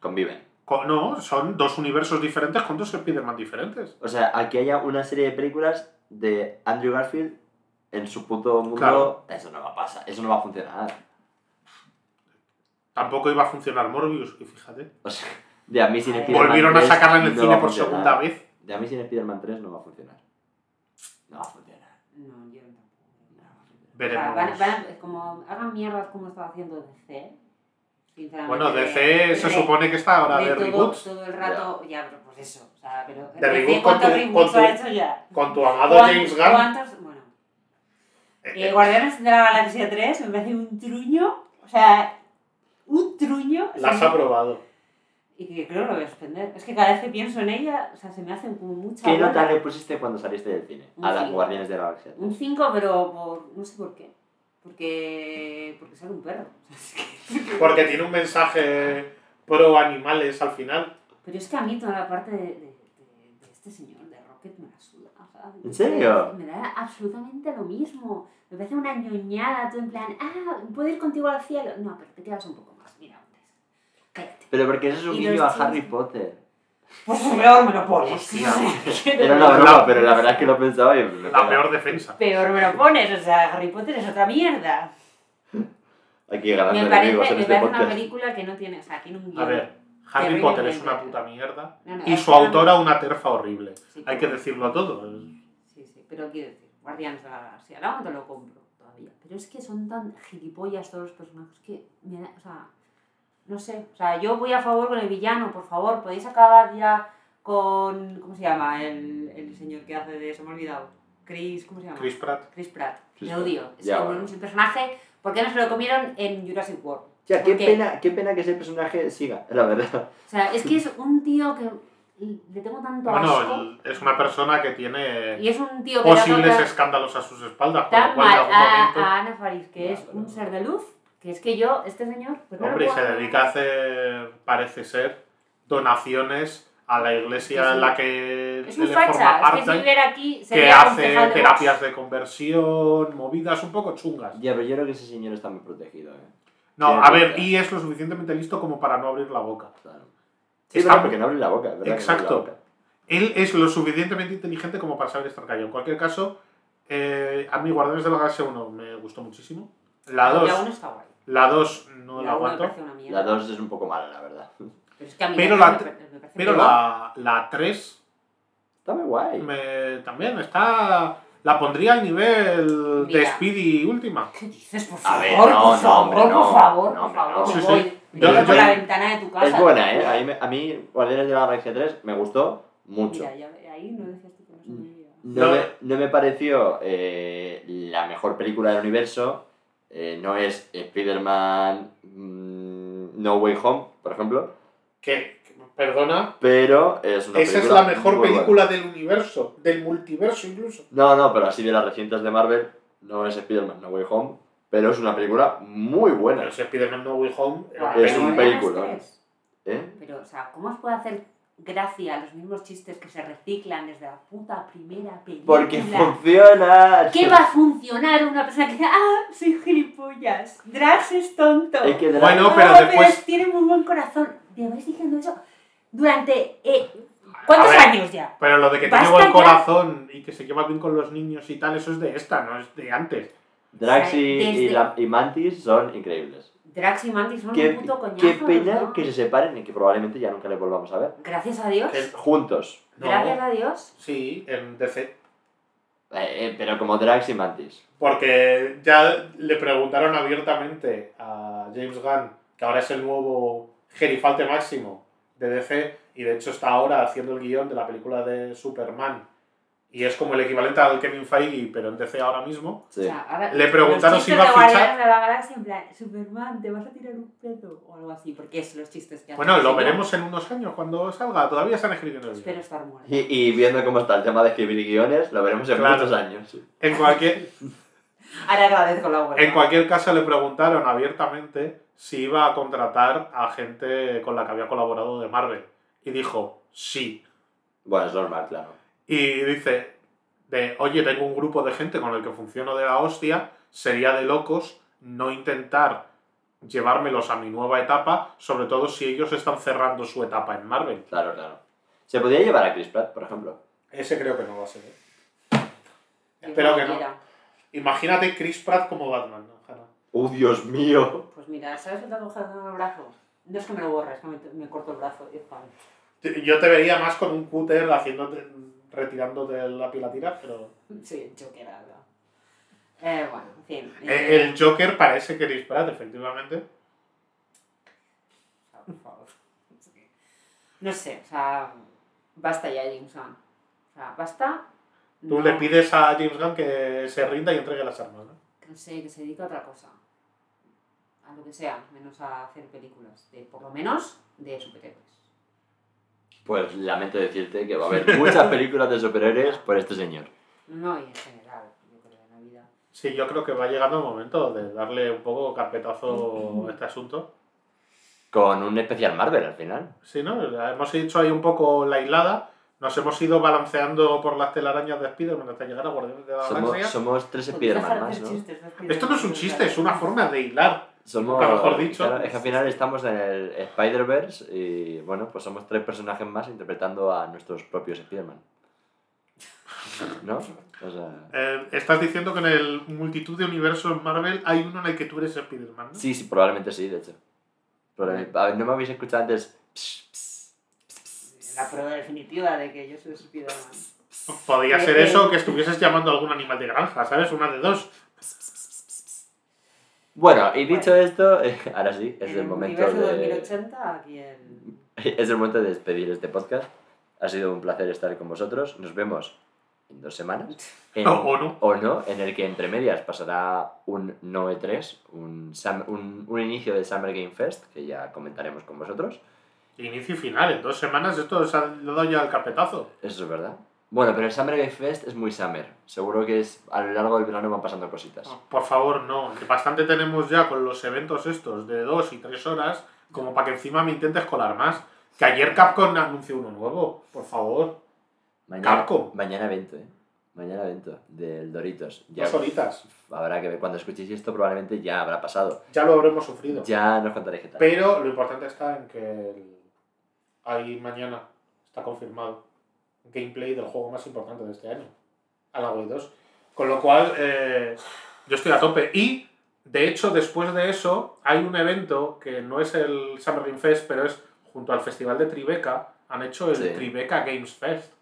Conviven. Co- No, son dos universos diferentes con dos Spider-Man diferentes. O sea, aquí haya una serie de películas de Andrew Garfield en su puto mundo, Claro. eso no va a pasar, eso no va a funcionar. Tampoco iba a funcionar Morbius, y fíjate. O sea, de Amazing. Spider-Man Volvieron a 3 sacarla en el no cine a por segunda vez. De Amazing Spider-Man 3 no va a funcionar. No va a funcionar. No, yo tampoco. No va a funcionar. O sea, Veremos. van, van- como hagan mierdas como estaba haciendo DC, sinceramente. Bueno, de- DC se de- supone que está ahora de, de todo, reboots. todo el rato, ya, pero pues eso. O sea, pero De DC, reboot con ¿cuántos tu- reboots con tu- ha hecho ya? Con tu amado ¿Cuán- James Gunn. ¿Cuántos? Bueno. eh, Eh, Guardianes de la Galaxia 3 me parece un truño. O sea, un truño. Las se ha me- probado. Y que creo que lo voy a suspender. Es que cada vez que pienso en ella, o sea, se me hace como mucha. ¿Qué nota le pusiste cuando saliste del cine? Un A las cinco. Guardianes de la Galaxia. Un 5, pero por. no sé por qué. Porque. porque sale un perro. Porque tiene un mensaje pro animales al final. Pero es que a mí toda la parte de, de, de- de este señor, de Rocket, me la suda. o sea, ¿En serio? Me da absolutamente lo mismo. Me parece una ñoñada, tú en plan, ah, ¿puedo ir contigo al cielo? No, pero te quedas un poco más, mira, antes. Cállate. Pero porque eso es un guiño a Harry. Potter. Pues peor me lo pones. Hostia. Era una broma, pero la verdad es que lo pensaba y me La peor defensa. Peor me lo pones, o sea, Harry Potter es otra mierda. Aquí ganando Me parece, me este parece una película que no tiene, o sea, tiene un guion. A ver, Harry. Potter es una puta mierda. No, no, Y su autora una terfa horrible. Sí, Hay que decirlo todo. Sí, sí, pero quiero decir, Guardianes de la Galaxia, la no te lo compro todavía. Pero es que son tan gilipollas todos los personajes que me da, o sea, no sé. O sea, yo voy a favor con el villano, por favor, podéis acabar ya con, ¿cómo se llama? El, el señor que hace de, se me ha olvidado, Chris, ¿cómo se llama? Chris Pratt. Chris Pratt. Chris Le odio. Es Ya, bueno. un personaje, ¿por qué no se lo comieron en Jurassic World? Tía, qué Porque- pena, qué pena que ese personaje siga, la verdad. O sea, es que es un tío que le tengo tanto asco. Bueno, es una persona que tiene Y es un tío que le posibles escándalos a sus espaldas. Tan mal a, momento. a Ana Faris, que Ya, es pero- un ser de luz, que es que yo, este señor, pues no Hombre, y se dedica a hacer, parece ser, donaciones a la iglesia sí. en la que Es un forma facha, es que si parte, viviera aquí que hace de terapias de conversión, movidas un poco chungas. Ya, pero yo creo que ese señor está muy protegido, eh. No, a ver, y es lo suficientemente listo como para no abrir la boca. Claro. Sí, Está- porque no abre la boca, ¿verdad? que no abre la Exacto. boca. Él es lo suficientemente inteligente como para saber estar callado. En cualquier caso, eh, a mí Guardianes de la Galaxia 1 me gustó muchísimo. La No, 2, La uno está guay. La 2 no la La aguanto. La 2 es un poco mala, la verdad. Pero es que a mí Pero la la me tre- parece- me parece Pero peor. la, la 3 Está muy guay. me, también está... la pondría al nivel de Mira. Speedy última. ¿Qué dices? Por A favor, ver, no, por no, favor, hombre, no. por favor, No, por favor. voy. Me Yo- yo- por la ventana de tu casa. Es buena, ¿eh? A mí, me- a mí Guardianes de la Galaxia 3 me gustó mucho. Mira, ya, ahí no decías tú que no se me No. me, no me pareció eh, la mejor película del universo. Eh, no es Spider-Man mm, No Way Home, por ejemplo. Que, perdona, Pero es una esa es la mejor película del universo, del multiverso incluso. No, no, pero así de las recientes de Marvel, no es Spider-Man No Way Home. Pero es una película muy buena. Pero si Spider-Man No Way Home Es un película. ¿eh? Pero, o sea, ¿cómo os puede hacer gracia los mismos chistes que se reciclan desde la puta primera película? Porque funciona. ¿Qué va a funcionar una persona que dice, ah, soy gilipollas, Drax es tonto? Es que de Bueno, la- pero "Ah, después- tiene muy buen corazón. Lleváis diciendo eso durante... eh, ¿Cuántos ver, años ya? Pero lo de que tiene buen ya. corazón y que se lleva bien con los niños y tal, eso es de esta, no es de antes. Drax O sea, y, y la- y Mantis son increíbles. Drax y Mantis son Qué, un puto coñazo. qué pena ¿no? que se separen y que probablemente ya nunca les volvamos a ver. Gracias a Dios. Que- Juntos. No. Gracias a Dios. Sí, en DC. Eh, eh, pero como Drax y Mantis. Porque ya le preguntaron abiertamente a James Gunn, que ahora es el nuevo gerifalte máximo de DC, y de hecho está ahora haciendo el guion de la película de Superman, y es como el equivalente al Kevin Feige, pero en DC ahora mismo. Sí. O sea, ahora- Le preguntaron si iba a fichar- de la Galaxia en plan, Superman, te vas a tirar un pedo o algo así, porque es los chistes que Bueno, lo veremos en unos años cuando salga, todavía están escribiendo el Espero estar muerto. Y, y viendo cómo está el tema de escribir guiones, lo veremos en Claro. muchos años. En cualquier, Ahora agradezco la huelga. en cualquier caso le preguntaron abiertamente si iba a contratar a gente con la que había colaborado de Marvel, y dijo, sí. Bueno, es normal, claro. Y dice, de, oye, tengo un grupo de gente con el que funciono de la hostia, sería de locos no intentar llevármelos a mi nueva etapa, sobre todo si ellos están cerrando su etapa en Marvel. Claro, claro. Se podría llevar a Chris Pratt, por ejemplo. Ese creo que no va a ser. ¿eh? Espero que no. Imagínate Chris Pratt como Batman, ¿no, Hanna? ¡Oh, Dios mío! Pues mira, ¿sabes el tatuaje en el brazo? No es que me lo borres, es que me, me corto el brazo. Yo te vería más con un cúter haciéndote, retirándote la piel a tirar, pero... Sí, que era, ¿verdad? Eh, bueno, en fin. Eh, eh, El Joker parece Chris Pratt, efectivamente. por favor. No sé, o sea, basta ya, James Gunn. O sea, basta. Tú no- le pides a James Gunn que se rinda y entregue las armas, ¿no? que no sé, que se dedique a otra cosa. A lo que sea, menos a hacer películas. De, por lo menos de superhéroes. Pues lamento decirte que va a haber muchas películas de superhéroes por este señor. No, y en general, yo creo, en la vida. Sí, yo creo que va llegando el momento de darle un poco carpetazo a este asunto. Con un especial Marvel al final. Sí, ¿no? Hemos hecho ahí un poco la hilada. Nos hemos ido balanceando por las telarañas de Spider-Man hasta llegar a Guardianes de la Somos, Galaxia. somos tres Spider-Man más, ¿no? chistes Esto no es un chiste, es una forma de hilar. Somos, Nunca mejor dicho. claro, es que al final estamos en el Spider-Verse y bueno, pues somos tres personajes más interpretando a nuestros propios Spider-Man. ¿No? O sea... Eh, estás diciendo que en el multitud de universos Marvel hay uno en el que tú eres Spider-Man, ¿no? Sí, sí, probablemente sí, de hecho. Probablemente- A ver, no me habéis escuchado antes. Pss, pss. La prueba definitiva de que yo soy Spiderman. Podría ser eso que estuvieses llamando a algún animal de granja, ¿sabes? Una de dos. Bueno, y dicho esto, ahora sí, es el el momento de... 2080, aquí en... Es el momento de despedir este podcast. Ha sido un placer estar con vosotros. Nos vemos en dos semanas. En- O- o no. O no, en el que entre medias pasará un No E3, un, Sam- un, un inicio del Summer Game Fest, que ya comentaremos con vosotros. Inicio y final, en dos semanas esto se ha dado ya el carpetazo. Eso es verdad. Bueno, pero el Summer Game Fest es muy summer. Seguro que es a lo largo del verano van pasando cositas. Por favor, no. Bastante tenemos ya con los eventos estos de dos y tres horas, como para que encima me intentes colar más. Que ayer Capcom anunció uno nuevo, por favor. Mañana, Capcom. mañana evento, ¿eh? Mañana evento del Doritos. Ya Dos horitas. habrá que ver. Cuando escuchéis esto probablemente ya habrá pasado. Ya lo habremos sufrido. Ya nos contaréis qué tal. Pero lo importante está en que el- ahí mañana está confirmado gameplay del juego más importante de este año, Alaway 2. Con lo cual, eh, yo estoy a tope. Y, de hecho, después de eso, hay un evento que no es el Summer Game Fest, pero es junto al Festival de Tribeca, han hecho el Sí. Tribeca Games Fest,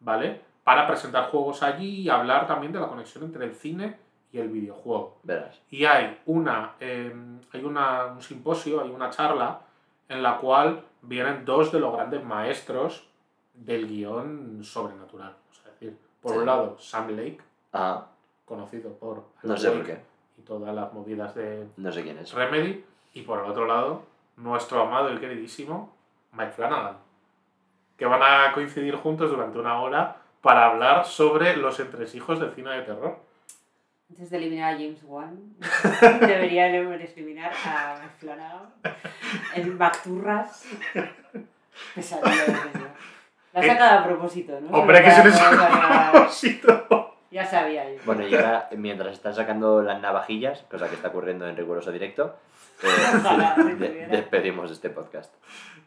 ¿vale? para presentar juegos allí y hablar también de la conexión entre el cine y el videojuego. Verás. Y hay, una, eh, hay una, un simposio, hay una charla en la cual vienen dos de los grandes maestros del guion sobrenatural. O sea, es decir, por Sí. un lado, Sam Lake, Ah, conocido por no sé por qué. y todas las movidas de No sé quién es. Remedy, y por el otro lado, nuestro amado y queridísimo Mike Flanagan, que van a coincidir juntos durante una hora para hablar sobre los entresijos del cine de terror. Antes de eliminar a James Wan, deberían eliminar a Flanagan, el Bacturras. Pesadilla de. La ha Eh, sacado a propósito, ¿no? Hombre, que se para- ha para- propósito. Ya sabía yo. Bueno, y ahora, mientras están sacando las navajillas, cosa que está ocurriendo en riguroso directo, eh, de- despedimos este podcast.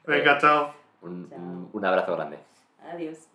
Venga, chao. Un, Chao. un- un abrazo grande. Adiós.